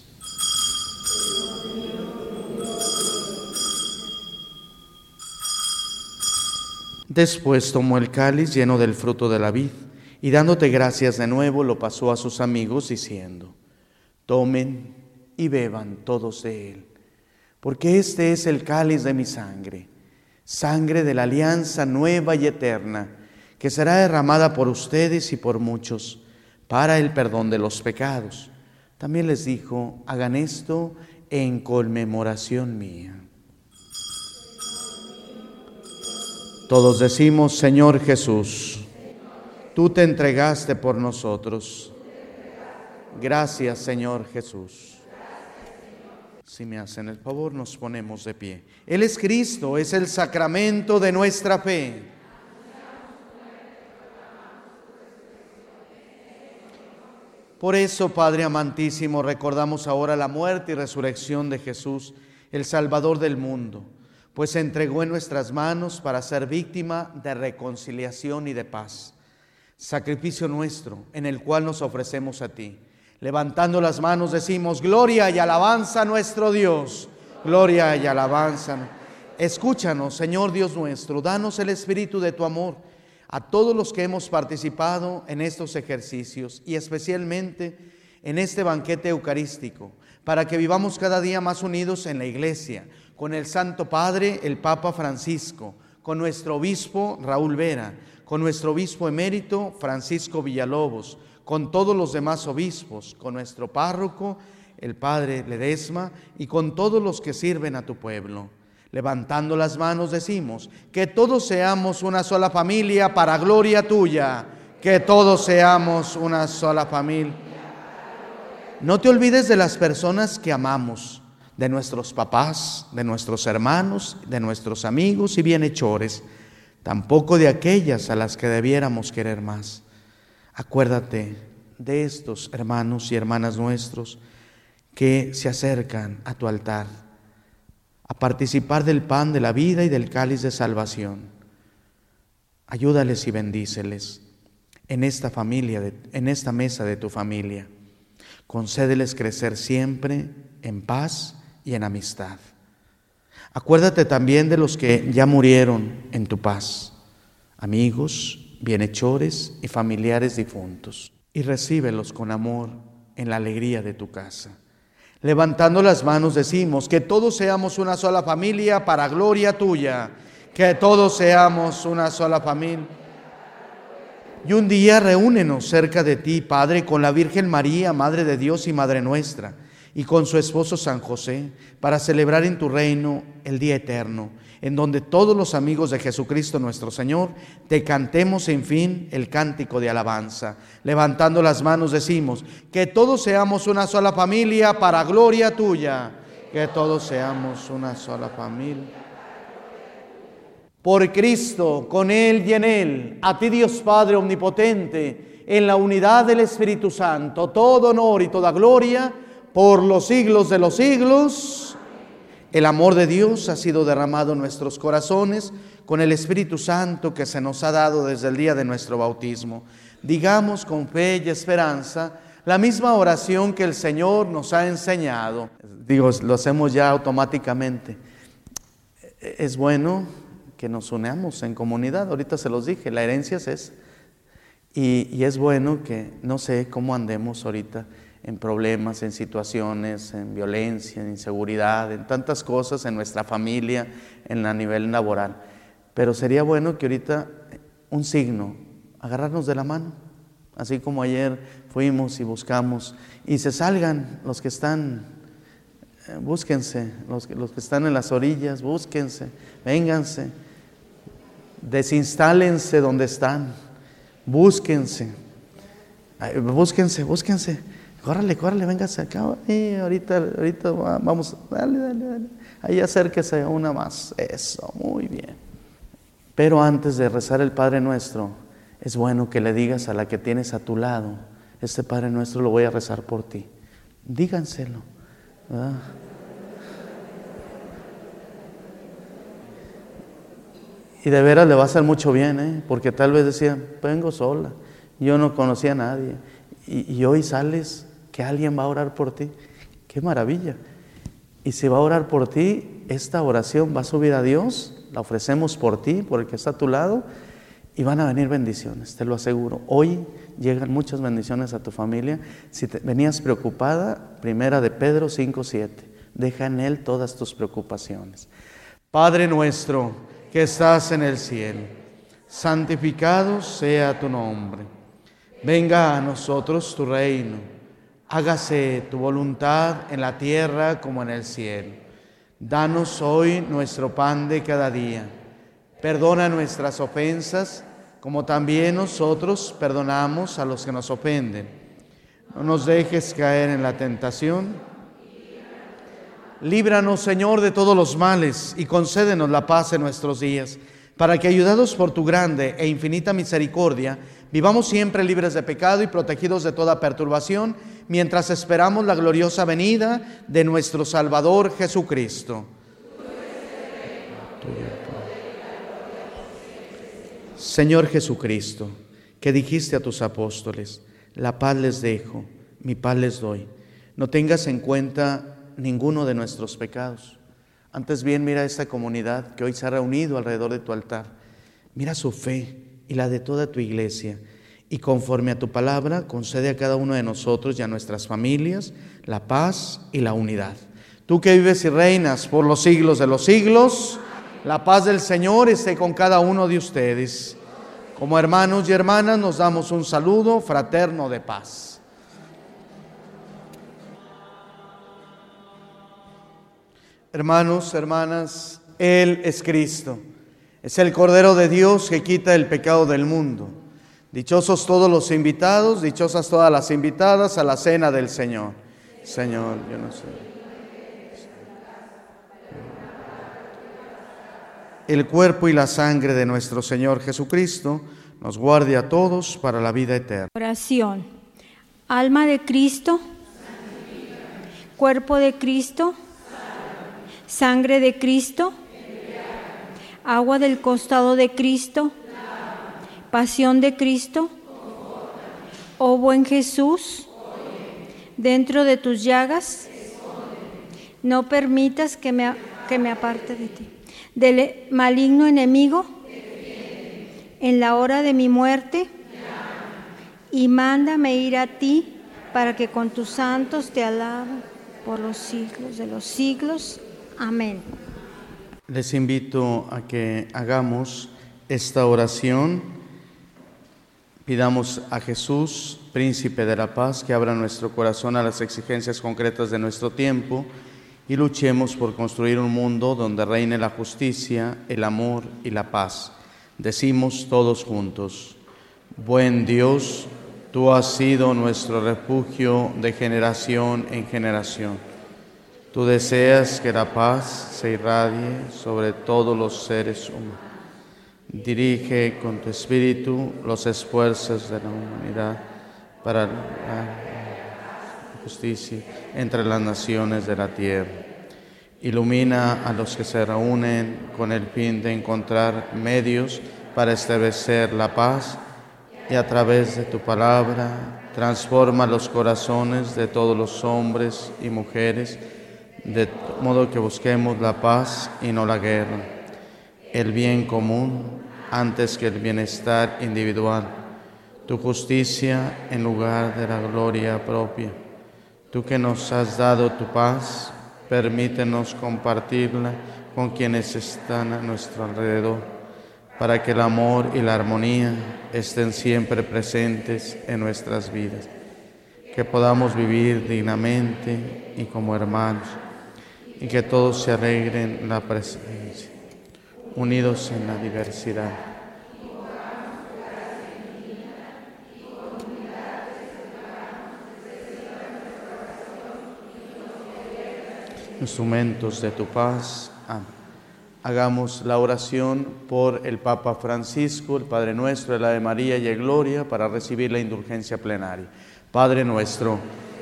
Después tomó el cáliz lleno del fruto de la vid y dándote gracias de nuevo lo pasó a sus amigos diciendo, tomen y beban todos de él, porque este es el cáliz de mi sangre, sangre de la alianza nueva y eterna que será derramada por ustedes y por muchos para el perdón de los pecados. También les dijo, hagan esto en conmemoración mía. Todos decimos, Señor Jesús, tú te entregaste por nosotros. Gracias, Señor Jesús. Si me hacen el favor, nos ponemos de pie. Él es Cristo, es el sacramento de nuestra fe. Por eso, Padre amantísimo, recordamos ahora la muerte y resurrección de Jesús, el Salvador del mundo, pues se entregó en nuestras manos para ser víctima de reconciliación y de paz. Sacrificio nuestro en el cual nos ofrecemos a ti. Levantando las manos decimos, gloria y alabanza a nuestro Dios, gloria y alabanza. Escúchanos, Señor Dios nuestro, danos el espíritu de tu amor a todos los que hemos participado en estos ejercicios y especialmente en este banquete eucarístico, para que vivamos cada día más unidos en la iglesia, con el Santo Padre, el Papa Francisco, con nuestro obispo Raúl Vera, con nuestro obispo emérito Francisco Villalobos, con todos los demás obispos, con nuestro párroco, el Padre Ledesma, y con todos los que sirven a tu pueblo. Levantando las manos decimos, que todos seamos una sola familia para gloria tuya, que todos seamos una sola familia. No te olvides de las personas que amamos, de nuestros papás, de nuestros hermanos, de nuestros amigos y bienhechores, tampoco de aquellas a las que debiéramos querer más. Acuérdate de estos hermanos y hermanas nuestros que se acercan a tu altar a participar del pan de la vida y del cáliz de salvación. Ayúdales y bendíceles en esta familia, en esta mesa de tu familia. Concédeles crecer siempre en paz y en amistad. Acuérdate también de los que ya murieron en tu paz, amigos, bienhechores y familiares difuntos, y recíbelos con amor en la alegría de tu casa. Levantando las manos decimos que todos seamos una sola familia para gloria tuya, que todos seamos una sola familia. Y un día reúnenos cerca de ti, Padre, con la Virgen María, Madre de Dios y Madre nuestra, y con su esposo San José para celebrar en tu reino el día eterno, en donde todos los amigos de Jesucristo nuestro Señor te cantemos en fin el cántico de alabanza. Levantando las manos decimos, que todos seamos una sola familia para gloria tuya, que todos seamos una sola familia. Por Cristo, con Él y en Él, a ti Dios Padre Omnipotente, en la unidad del Espíritu Santo, todo honor y toda gloria por los siglos de los siglos. El amor de Dios ha sido derramado en nuestros corazones con el Espíritu Santo que se nos ha dado desde el día de nuestro bautismo. Digamos con fe y esperanza la misma oración que el Señor nos ha enseñado. Digo, lo hacemos ya automáticamente. Es bueno que nos unamos en comunidad. Ahorita se los dije, la herencia es esa. Y, y es bueno que no sé cómo andemos ahorita en problemas, en situaciones, en violencia, en inseguridad, en tantas cosas en nuestra familia, en la nivel laboral. Pero sería bueno que ahorita un signo, agarrarnos de la mano, así como ayer fuimos y buscamos, y se salgan los que están, eh, búsquense, los, los que están en las orillas, búsquense, vénganse, desinstálense donde están, búsquense, búsquense, búsquense Córrele, córrele, véngase acá. ahorita, ahorita vamos, dale, dale, dale. Ahí acérquese una más. Eso, muy bien. Pero antes de rezar el Padre Nuestro, es bueno que le digas a la que tienes a tu lado, este Padre Nuestro lo voy a rezar por ti. Díganselo. Y de veras le va a hacer mucho bien, ¿eh? porque tal vez decía, vengo sola, yo no conocía a nadie. y hoy sales que alguien va a orar por ti. Qué maravilla. Y si va a orar por ti, esta oración va a subir a Dios, la ofrecemos por ti, por el que está a tu lado, y van a venir bendiciones, te lo aseguro. Hoy llegan muchas bendiciones a tu familia. Si venías preocupada, primera de Pedro 5.7, deja en Él todas tus preocupaciones. Padre nuestro que estás en el cielo, santificado sea tu nombre. Venga a nosotros tu reino hágase tu voluntad en la tierra como en el cielo. Danos hoy nuestro pan de cada día. Perdona nuestras ofensas, como también nosotros perdonamos a los que nos ofenden. No nos dejes caer en la tentación. Líbranos, Señor, de todos los males y concédenos la paz en nuestros días, para que, ayudados por tu grande e infinita misericordia, vivamos siempre libres de pecado y protegidos de toda perturbación mientras esperamos la gloriosa venida de nuestro Salvador Jesucristo. Señor Jesucristo, que dijiste a tus apóstoles, la paz les dejo, mi paz les doy. No tengas en cuenta ninguno de nuestros pecados. Antes bien, mira esta comunidad que hoy se ha reunido alrededor de tu altar. Mira su fe y la de toda tu iglesia y conforme a tu palabra, concede a cada uno de nosotros y a nuestras familias la paz y la unidad. Tú que vives y reinas por los siglos de los siglos, la paz del Señor esté con cada uno de ustedes. Como hermanos y hermanas nos damos un saludo fraterno de paz. Hermanos, hermanas, Él es Cristo. Es el Cordero de Dios que quita el pecado del mundo. Dichosos todos los invitados, dichosas todas las invitadas a la cena del Señor. Señor, yo no sé. El cuerpo y la sangre de nuestro Señor Jesucristo nos guarde a todos para la vida eterna. Oración. Alma de Cristo, cuerpo de Cristo, sangre de Cristo, agua del costado de Cristo. Pasión de Cristo, oh buen Jesús, dentro de tus llagas, no permitas que me, que me aparte de ti, del maligno enemigo, en la hora de mi muerte, y mándame ir a ti para que con tus santos te alaben por los siglos de los siglos. Amén. Les invito a que hagamos esta oración Pidamos a Jesús, príncipe de la paz, que abra nuestro corazón a las exigencias concretas de nuestro tiempo y luchemos por construir un mundo donde reine la justicia, el amor y la paz. Decimos todos juntos, buen Dios, tú has sido nuestro refugio de generación en generación. Tú deseas que la paz se irradie sobre todos los seres humanos. Dirige con tu espíritu los esfuerzos de la humanidad para la justicia entre las naciones de la tierra. Ilumina a los que se reúnen con el fin de encontrar medios para establecer la paz y a través de tu palabra transforma los corazones de todos los hombres y mujeres de modo que busquemos la paz y no la guerra el bien común antes que el bienestar individual, tu justicia en lugar de la gloria propia. Tú que nos has dado tu paz, permítenos compartirla con quienes están a nuestro alrededor, para que el amor y la armonía estén siempre presentes en nuestras vidas, que podamos vivir dignamente y como hermanos, y que todos se alegren en la presencia unidos en la diversidad. Instrumentos de tu paz. Hagamos la oración por el Papa Francisco, el Padre nuestro, el Ave María y el Gloria para recibir la indulgencia plenaria. Padre nuestro,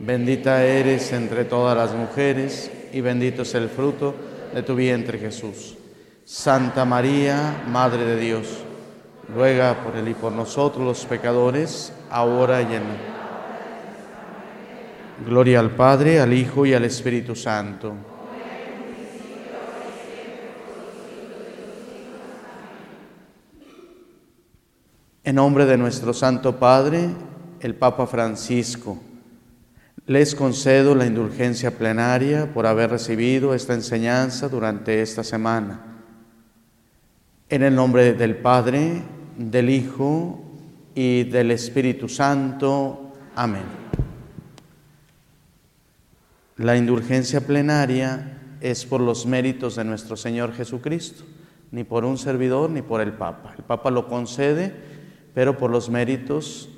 Bendita eres entre todas las mujeres y bendito es el fruto de tu vientre Jesús. Santa María, Madre de Dios, ruega por él y por nosotros los pecadores, ahora y en Gloria al Padre, al Hijo y al Espíritu Santo. En nombre de nuestro Santo Padre, el Papa Francisco, les concedo la indulgencia plenaria por haber recibido esta enseñanza durante esta semana en el nombre del Padre, del Hijo y del Espíritu Santo. Amén. La indulgencia plenaria es por los méritos de nuestro Señor Jesucristo, ni por un servidor ni por el Papa. El Papa lo concede, pero por los méritos,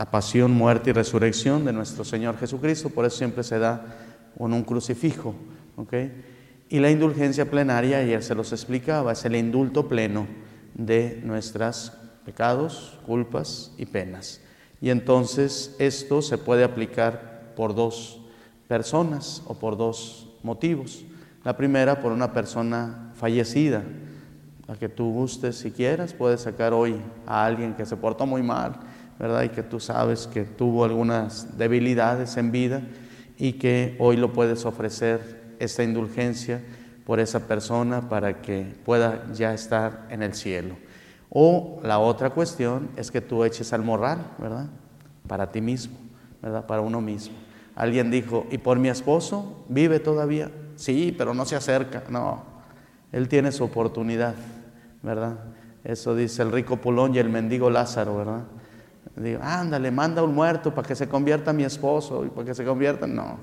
la pasión, muerte y resurrección de nuestro Señor Jesucristo. Por eso siempre se da con un crucifijo. ¿okay? Y la indulgencia plenaria, ayer se los explicaba, es el indulto pleno de nuestros pecados, culpas y penas. Y entonces esto se puede aplicar por dos personas o por dos motivos. La primera, por una persona fallecida, la que tú gustes si quieras, puedes sacar hoy a alguien que se portó muy mal, ¿verdad? Y que tú sabes que tuvo algunas debilidades en vida y que hoy lo puedes ofrecer esta indulgencia por esa persona para que pueda ya estar en el cielo. O la otra cuestión es que tú eches al morral, ¿verdad? Para ti mismo, ¿verdad? Para uno mismo. Alguien dijo, ¿y por mi esposo vive todavía? Sí, pero no se acerca. No, él tiene su oportunidad, ¿verdad? Eso dice el rico Pulón y el mendigo Lázaro, ¿verdad? Digo, ándale, manda un muerto para que se convierta mi esposo y para que se convierta. No,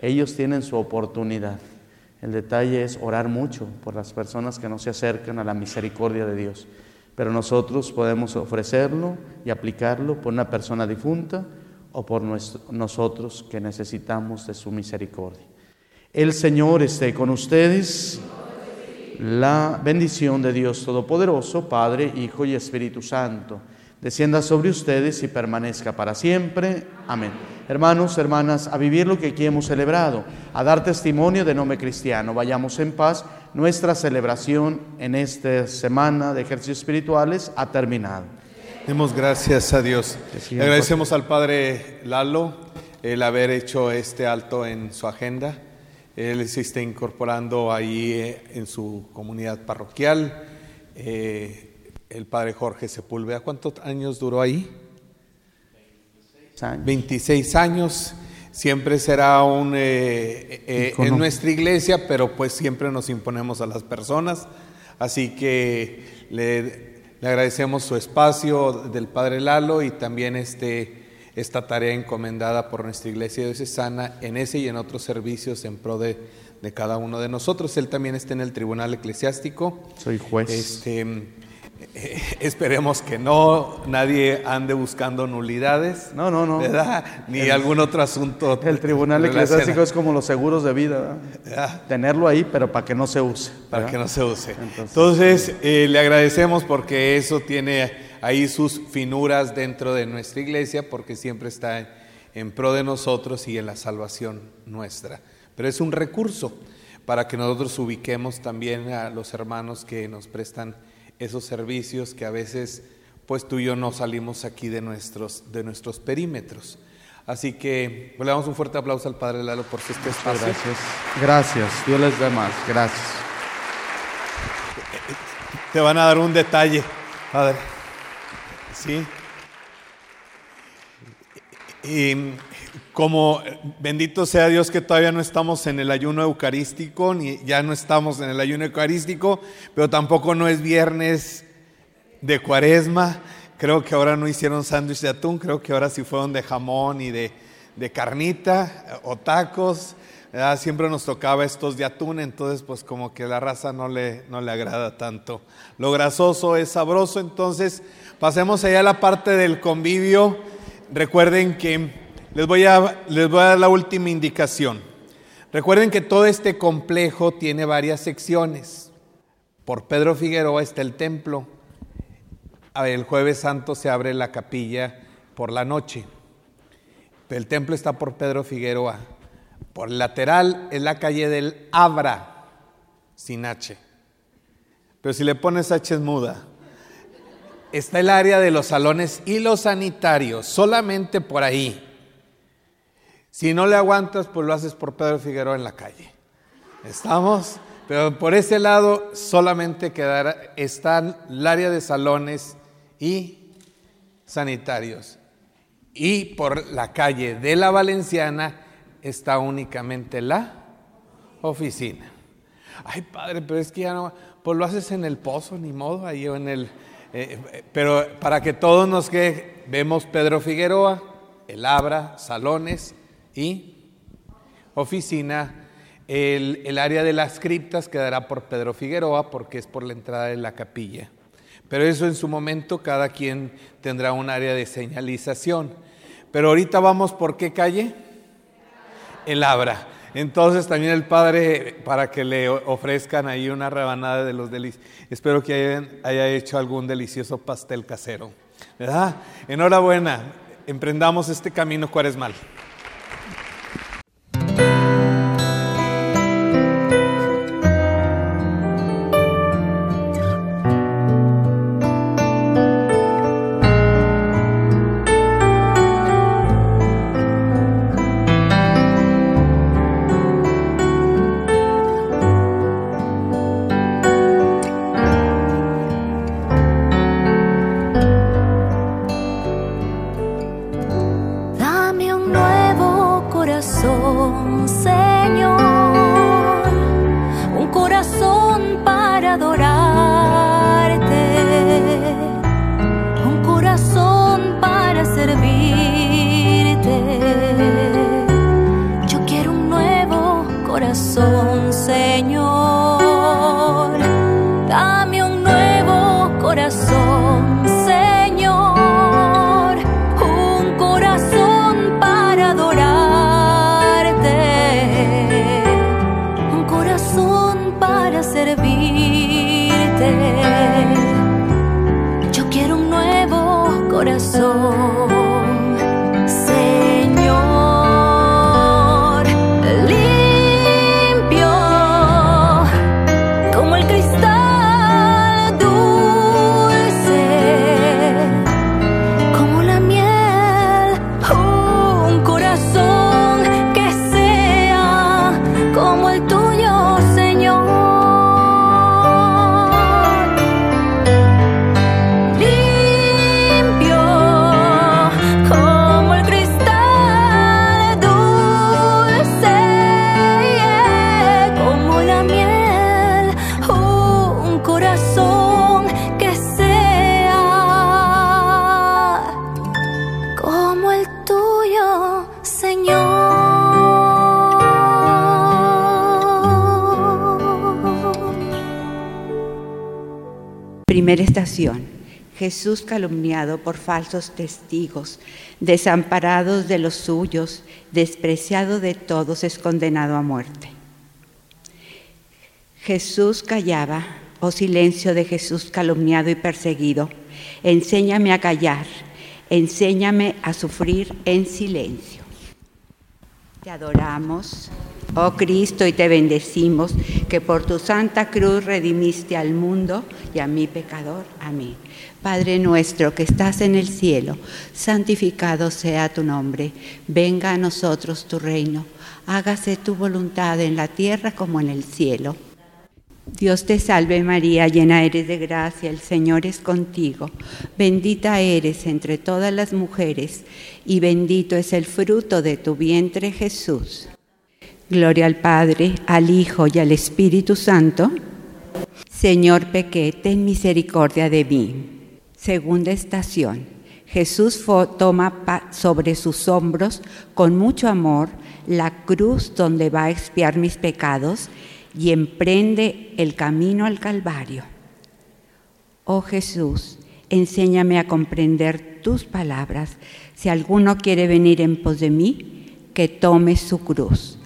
ellos tienen su oportunidad. El detalle es orar mucho por las personas que no se acercan a la misericordia de Dios. Pero nosotros podemos ofrecerlo y aplicarlo por una persona difunta o por nosotros que necesitamos de su misericordia. El Señor esté con ustedes. La bendición de Dios Todopoderoso, Padre, Hijo y Espíritu Santo descienda sobre ustedes y permanezca para siempre. Amén. Hermanos, hermanas, a vivir lo que aquí hemos celebrado, a dar testimonio de nombre cristiano. Vayamos en paz. Nuestra celebración en esta semana de ejercicios espirituales ha terminado. Demos gracias a Dios. Le agradecemos al Padre Lalo el haber hecho este alto en su agenda. Él se está incorporando ahí eh, en su comunidad parroquial. Eh, el Padre Jorge Sepúlveda, ¿cuántos años duró ahí? 26 años. 26 años. Siempre será un eh, en nuestra iglesia, pero pues siempre nos imponemos a las personas. Así que le le agradecemos su espacio del Padre Lalo y también este, esta tarea encomendada por nuestra iglesia diocesana en ese y en otros servicios en pro de, de, cada uno de nosotros. Él también está en el Tribunal Eclesiástico. Soy juez. Este, eh, esperemos que no nadie ande buscando nulidades. No, no, no. ¿verdad? Ni algún otro asunto. El tribunal eclesiástico es como los seguros de vida. Tenerlo ahí, pero para que no se use. Para que no se use. Entonces, eh, le agradecemos porque eso tiene ahí sus finuras dentro de nuestra iglesia, porque siempre está en pro de nosotros y en la salvación nuestra. Pero es un recurso para que nosotros ubiquemos también a los hermanos que nos prestan esos servicios que a veces pues tú y yo no salimos aquí de nuestros, de nuestros perímetros. Así que le damos un fuerte aplauso al Padre Lalo por su este espacio. Gracias. Gracias. Dios les dé más. Gracias. Te van a dar un detalle, Padre. Sí. Y como bendito sea Dios que todavía no estamos en el ayuno eucarístico, ni ya no estamos en el ayuno eucarístico, pero tampoco no es viernes de cuaresma. Creo que ahora no hicieron sándwich de atún, creo que ahora sí fueron de jamón y de, carnita o tacos. Siempre nos tocaba estos de atún, entonces pues como que la raza no le, no le agrada tanto. Lo grasoso es sabroso, entonces pasemos allá a la parte del convivio. Recuerden que les voy, a, les voy a dar la última indicación. Recuerden que todo este complejo tiene varias secciones. Por Pedro Figueroa está el templo. El jueves santo se abre la capilla por la noche. El templo está por Pedro Figueroa. Por el lateral es la calle del Abra, sin H. Pero si le pones H es muda. Está el área de los salones y los sanitarios, solamente por ahí. Si no le aguantas, pues lo haces por Pedro Figueroa en la calle. ¿Estamos? Pero por ese lado solamente quedará, están el área de salones y sanitarios. Y por la calle de la Valenciana está únicamente la oficina. Ay, padre, pero es que ya no, pues lo haces en el pozo, ni modo, ahí o en el... Eh, eh, pero para que todos nos quede, vemos Pedro Figueroa, el Abra, salones y oficina. El, área de las criptas quedará por Pedro Figueroa porque es por la entrada de la capilla. Pero eso en su momento cada quien tendrá un área de señalización. Pero ahorita vamos por qué calle? El Abra. Entonces también el Padre, para que le ofrezcan ahí una rebanada de los delicios. Espero que haya hecho algún delicioso pastel casero. ¿Verdad? Enhorabuena. Emprendamos este camino cuaresmal. Jesús calumniado por falsos testigos, desamparado de los suyos, despreciado de todos, es condenado a muerte. Jesús callaba, oh silencio de Jesús calumniado y perseguido, enséñame a callar, enséñame a sufrir en silencio. Te adoramos, oh Cristo, y te bendecimos, que por tu santa cruz redimiste al mundo y a mi pecador. Amén. Padre nuestro que estás en el cielo, santificado sea tu nombre, venga a nosotros tu reino, hágase tu voluntad en la tierra como en el cielo. Dios te salve María, llena eres de gracia, el Señor es contigo, bendita eres entre todas las mujeres y bendito es el fruto de tu vientre Jesús. Gloria al Padre, al Hijo y al Espíritu Santo. Señor, pequé, ten misericordia de mí. Segunda estación. Jesús toma sobre sus hombros con mucho amor la cruz donde va a expiar mis pecados y emprende el camino al Calvario. Oh Jesús, enséñame a comprender tus palabras. Si alguno quiere venir en pos de mí, que tome su cruz.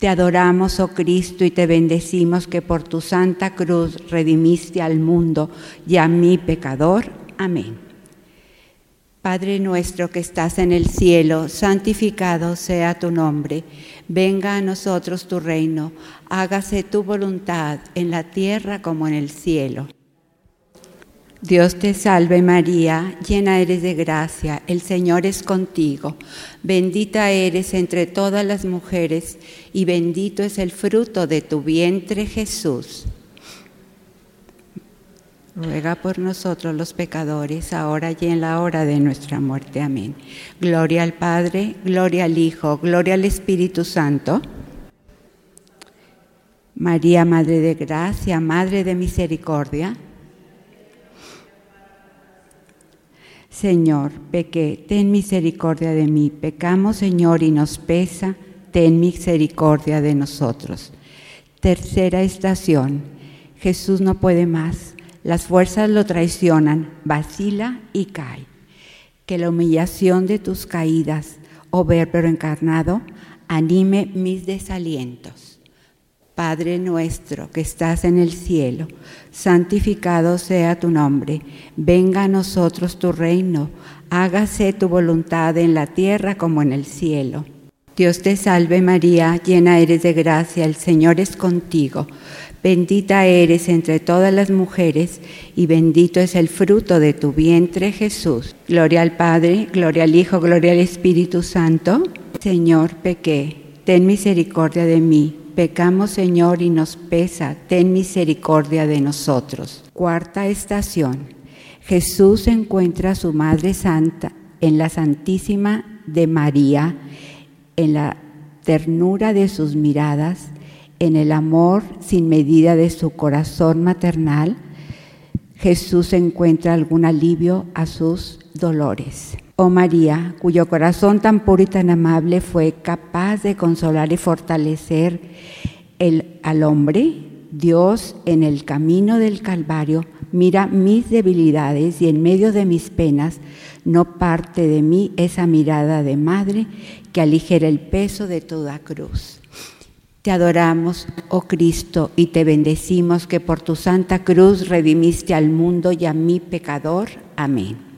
Te adoramos, oh Cristo, y te bendecimos que por tu santa cruz redimiste al mundo y a mi pecador. Amén. Padre nuestro que estás en el cielo, santificado sea tu nombre. Venga a nosotros tu reino. Hágase tu voluntad en la tierra como en el cielo. Dios te salve María, llena eres de gracia, el Señor es contigo. Bendita eres entre todas las mujeres y bendito es el fruto de tu vientre Jesús ruega por nosotros los pecadores, ahora y en la hora de nuestra muerte. Amén. Gloria al Padre, gloria al Hijo, gloria al Espíritu Santo. María, Madre de Gracia, Madre de Misericordia. Señor, pequé, ten misericordia de mí. Pecamos, Señor, y nos pesa, ten misericordia de nosotros. Tercera estación. Jesús no puede más las fuerzas lo traicionan, vacila y cae. Que la humillación de tus caídas, oh Verbo encarnado, anime mis desalientos. Padre nuestro que estás en el cielo, santificado sea tu nombre, venga a nosotros tu reino, hágase tu voluntad en la tierra como en el cielo. Dios te salve María, llena eres de gracia, el Señor es contigo. Bendita eres entre todas las mujeres y bendito es el fruto de tu vientre Jesús. Gloria al Padre, gloria al Hijo, gloria al Espíritu Santo. Señor, pequé, ten misericordia de mí. Pecamos, Señor, y nos pesa, ten misericordia de nosotros. Cuarta estación. Jesús encuentra a su Madre Santa en la Santísima de María, en la ternura de sus miradas en el amor sin medida de su corazón maternal, Jesús encuentra algún alivio a sus dolores. Oh María, cuyo corazón tan puro y tan amable fue capaz de consolar y fortalecer el, al hombre, Dios en el camino del Calvario mira mis debilidades y en medio de mis penas no parte de mí esa mirada de madre que aligera el peso de toda cruz. Te adoramos, oh Cristo, y te bendecimos que por tu santa cruz redimiste al mundo y a mi pecador. Amén.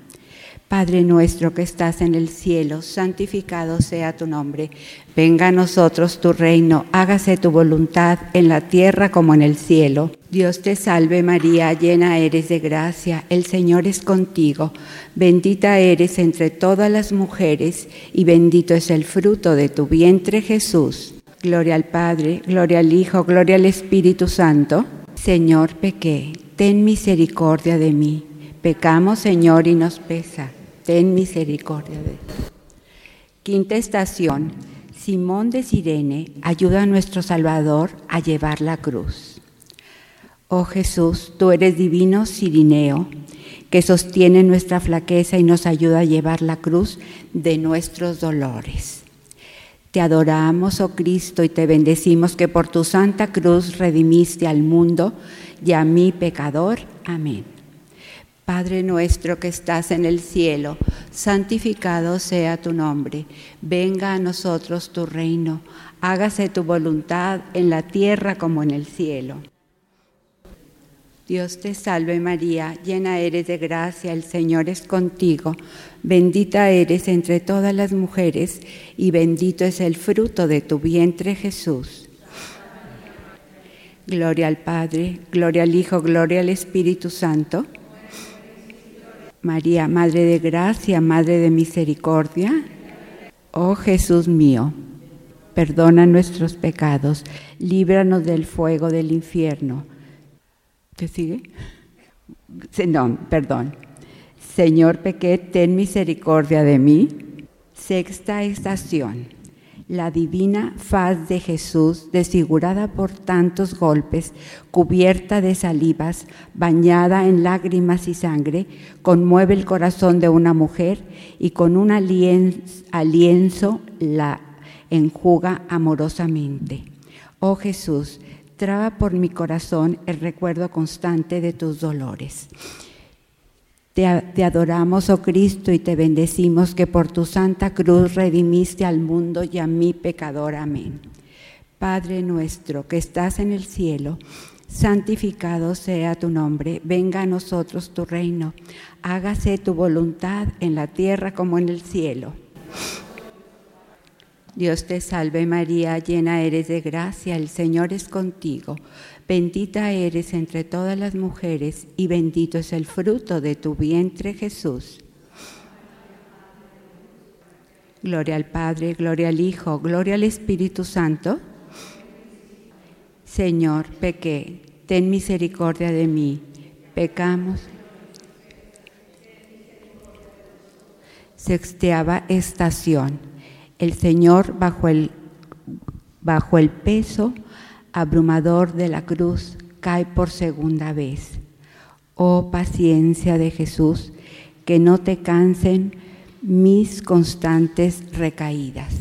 Padre nuestro que estás en el cielo, santificado sea tu nombre. Venga a nosotros tu reino, hágase tu voluntad en la tierra como en el cielo. Dios te salve María, llena eres de gracia, el Señor es contigo. Bendita eres entre todas las mujeres y bendito es el fruto de tu vientre Jesús. Gloria al Padre, gloria al Hijo, gloria al Espíritu Santo. Señor, pequé, ten misericordia de mí. Pecamos, Señor, y nos pesa. Ten misericordia de mí. Quinta estación. Simón de Sirene ayuda a nuestro Salvador a llevar la cruz. Oh Jesús, tú eres divino Sirineo, que sostiene nuestra flaqueza y nos ayuda a llevar la cruz de nuestros dolores. Te adoramos, oh Cristo, y te bendecimos que por tu santa cruz redimiste al mundo y a mi pecador. Amén. Padre nuestro que estás en el cielo, santificado sea tu nombre. Venga a nosotros tu reino. Hágase tu voluntad en la tierra como en el cielo. Dios te salve María, llena eres de gracia, el Señor es contigo. Bendita eres entre todas las mujeres y bendito es el fruto de tu vientre Jesús. Gloria al Padre, gloria al Hijo, gloria al Espíritu Santo. María, Madre de Gracia, Madre de Misericordia. Oh Jesús mío, perdona nuestros pecados, líbranos del fuego del infierno. ¿Qué sigue? No, perdón. Señor pequé, ten misericordia de mí. Sexta estación la divina faz de Jesús, desfigurada por tantos golpes, cubierta de salivas, bañada en lágrimas y sangre, conmueve el corazón de una mujer y con un alienzo la enjuga amorosamente. Oh Jesús, traba por mi corazón el recuerdo constante de tus dolores. Te, adoramos, oh Cristo, y te bendecimos que por tu santa cruz redimiste al mundo y a mi pecador. Amén. Padre nuestro que estás en el cielo, santificado sea tu nombre, venga a nosotros tu reino, hágase tu voluntad en la tierra como en el cielo. Dios te salve María, llena eres de gracia, el Señor es contigo. Bendita eres entre todas las mujeres y bendito es el fruto de tu vientre Jesús. Gloria al Padre, gloria al Hijo, gloria al Espíritu Santo. Señor, pequé, ten misericordia de mí. Pecamos. Sexteaba estación. El Señor bajo el, bajo el peso abrumador de la cruz cae por segunda vez. Oh paciencia de Jesús, que no te cansen mis constantes recaídas.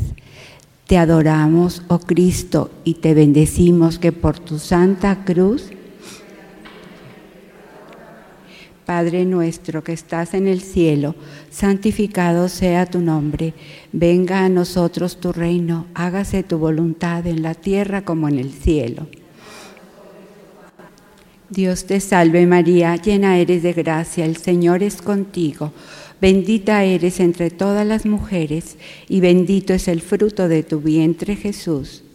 Te adoramos, oh Cristo, y te bendecimos que por tu santa cruz, Padre nuestro que estás en el cielo, santificado sea tu nombre, venga a nosotros tu reino, hágase tu voluntad en la tierra como en el cielo. Dios te salve María, llena eres de gracia, el Señor es contigo, bendita eres entre todas las mujeres y bendito es el fruto de tu vientre Jesús.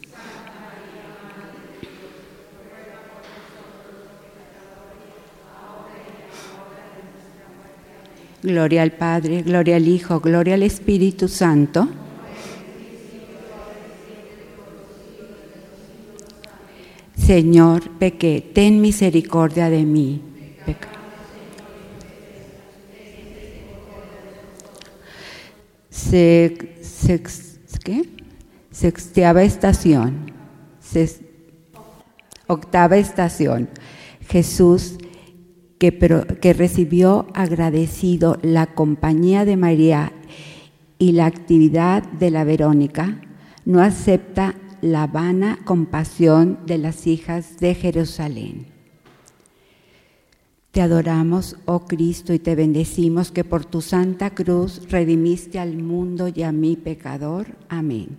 Gloria al Padre, gloria al Hijo, gloria al Espíritu Santo. Señor, pequé, ten misericordia de mí. Se, ¿qué? Estación. octava estación. Jesús que, recibió agradecido la compañía de María y la actividad de la Verónica, no acepta la vana compasión de las hijas de Jerusalén. Te adoramos, oh Cristo, y te bendecimos que por tu santa cruz redimiste al mundo y a mi pecador. Amén.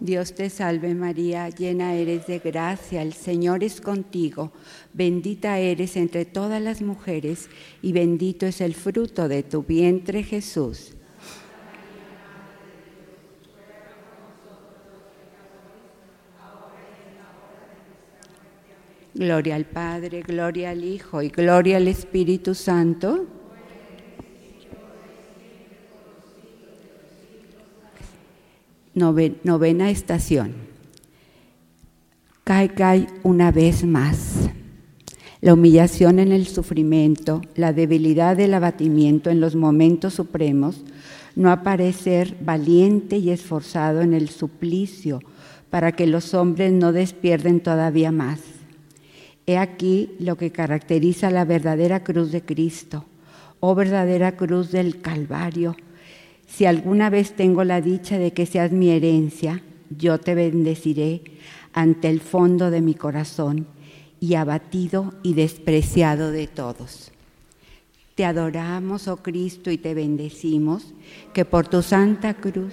Dios te salve María, llena eres de gracia, el Señor es contigo, bendita eres entre todas las mujeres y bendito es el fruto de tu vientre Jesús. Gloria al Padre, gloria al Hijo y gloria al Espíritu Santo novena estación. Cae, cae una vez más. La humillación en el sufrimiento, la debilidad del abatimiento en los momentos supremos, no aparecer valiente y esforzado en el suplicio, para que los hombres no despierden todavía más. He aquí lo que caracteriza la verdadera cruz de Cristo, oh verdadera cruz del Calvario. Si alguna vez tengo la dicha de que seas mi herencia, yo te bendeciré ante el fondo de mi corazón y abatido y despreciado de todos. Te adoramos, oh Cristo, y te bendecimos, que por tu santa cruz,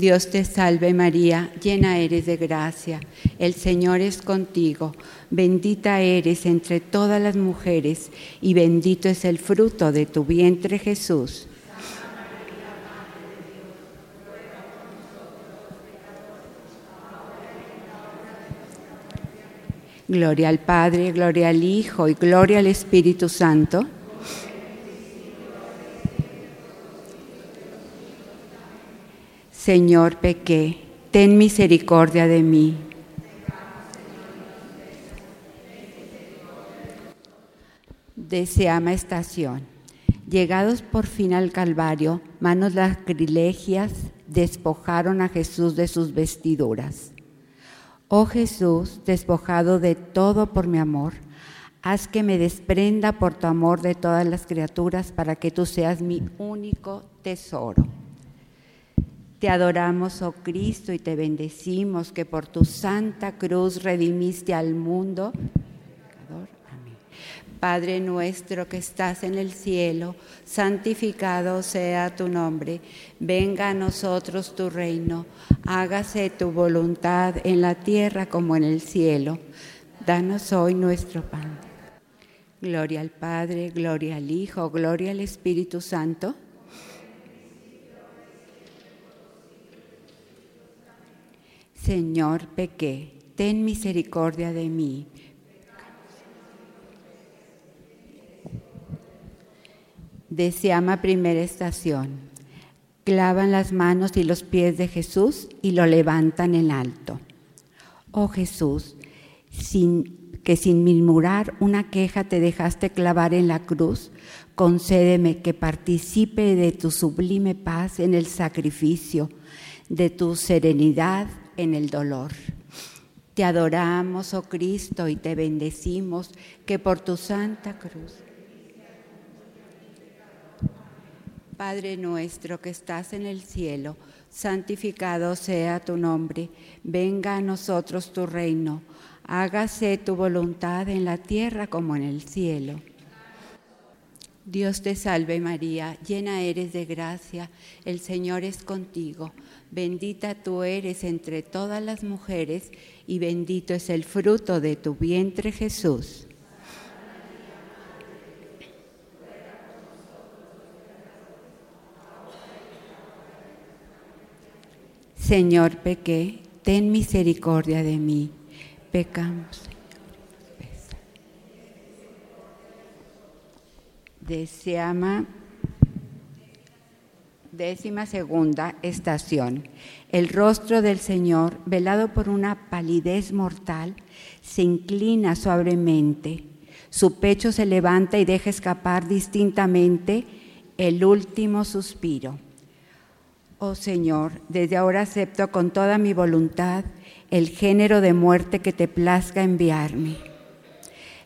Dios te salve María, llena eres de gracia, el Señor es contigo, bendita eres entre todas las mujeres y bendito es el fruto de tu vientre Jesús. Gloria al Padre, gloria al Hijo y gloria al Espíritu Santo Señor, pequé, ten misericordia de mí. Deseama estación. Llegados por fin al Calvario, manos lacrilegias despojaron a Jesús de sus vestiduras. Oh Jesús, despojado de todo por mi amor, haz que me desprenda por tu amor de todas las criaturas para que tú seas mi único tesoro. Te adoramos, oh Cristo, y te bendecimos que por tu santa cruz redimiste al mundo. Padre nuestro que estás en el cielo, santificado sea tu nombre. Venga a nosotros tu reino. Hágase tu voluntad en la tierra como en el cielo. Danos hoy nuestro pan. Gloria al Padre, gloria al Hijo, gloria al Espíritu Santo Señor, pequé, ten misericordia de mí. Deseama primera estación. Clavan las manos y los pies de Jesús y lo levantan en alto. Oh Jesús, que sin murmurar una queja te dejaste clavar en la cruz, concédeme que participe de tu sublime paz en el sacrificio, de tu serenidad en el dolor. Te adoramos, oh Cristo, y te bendecimos que por tu santa cruz. Padre nuestro que estás en el cielo, santificado sea tu nombre, venga a nosotros tu reino, hágase tu voluntad en la tierra como en el cielo. Dios te salve María, llena eres de gracia, el Señor es contigo. Bendita tú eres entre todas las mujeres y bendito es el fruto de tu vientre Jesús. Señor, pequé, ten misericordia de mí. Pecamos. Deseama Décima segunda estación. El rostro del Señor, velado por una palidez mortal, se inclina suavemente. Su pecho se levanta y deja escapar distintamente el último suspiro. Oh Señor, desde ahora acepto con toda mi voluntad el género de muerte que te plazca enviarme.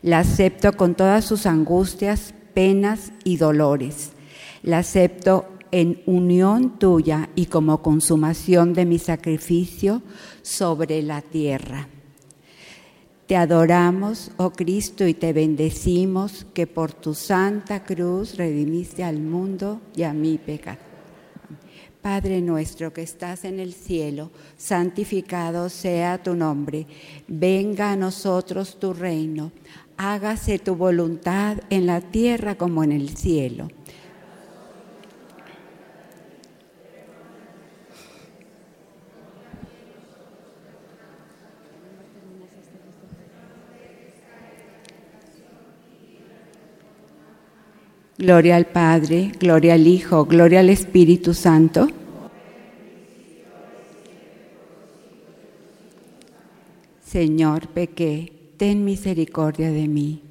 La acepto con todas sus angustias, penas y dolores. La acepto en unión tuya y como consumación de mi sacrificio sobre la tierra. Te adoramos, oh Cristo, y te bendecimos que por tu santa cruz redimiste al mundo y a mi pecado. Padre nuestro que estás en el cielo, santificado sea tu nombre. Venga a nosotros tu reino hágase tu voluntad en la tierra como en el cielo. Gloria al Padre, gloria al Hijo, gloria al Espíritu Santo. Señor, pequé ten misericordia de mí.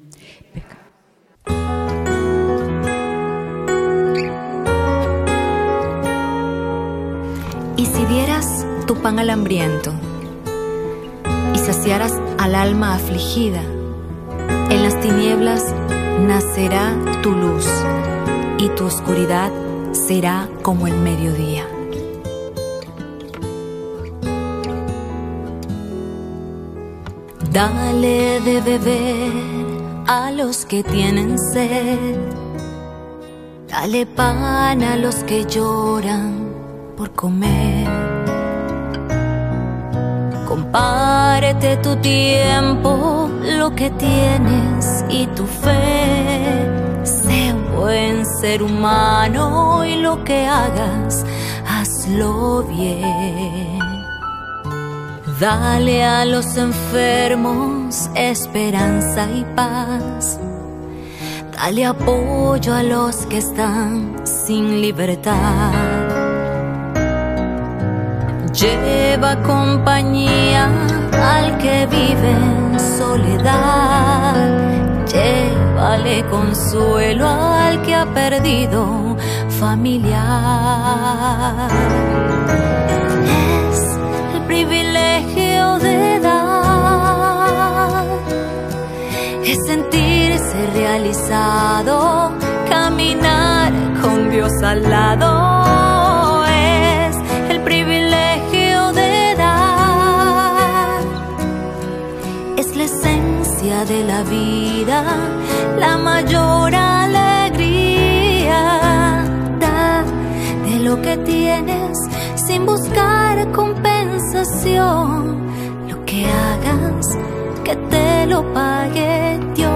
Y si dieras tu pan al hambriento y saciaras al alma afligida, en las tinieblas nacerá tu luz y tu oscuridad será como el mediodía. Dale de beber a los que tienen sed. Dale pan a los que lloran por comer. Compárete tu tiempo, lo que tienes y tu fe. Sé un buen ser humano y lo que hagas, hazlo bien. Dale a los enfermos esperanza y paz. Dale apoyo a los que están sin libertad. Lleva compañía al que vive en soledad. Llévale consuelo al que ha perdido familiar. Privilegio de dar. Es sentirse realizado, caminar con Dios al lado. Es el privilegio de dar. Es la esencia de la vida, la mayor alegría. De lo que tienes sin buscar Lo que hagas, que te lo pague Dios.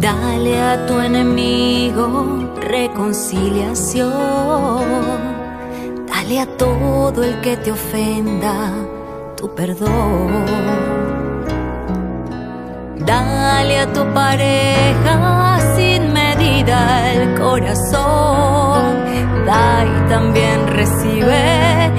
Dale a tu enemigo reconciliación. Dale a todo el que te ofenda tu perdón. Dale a tu pareja sin medida el corazón. Da y también recibe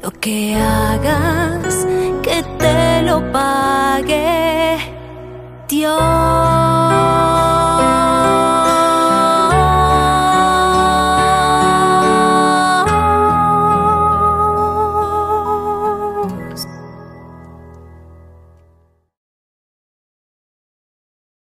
Lo que hagas, que te lo pague Dios.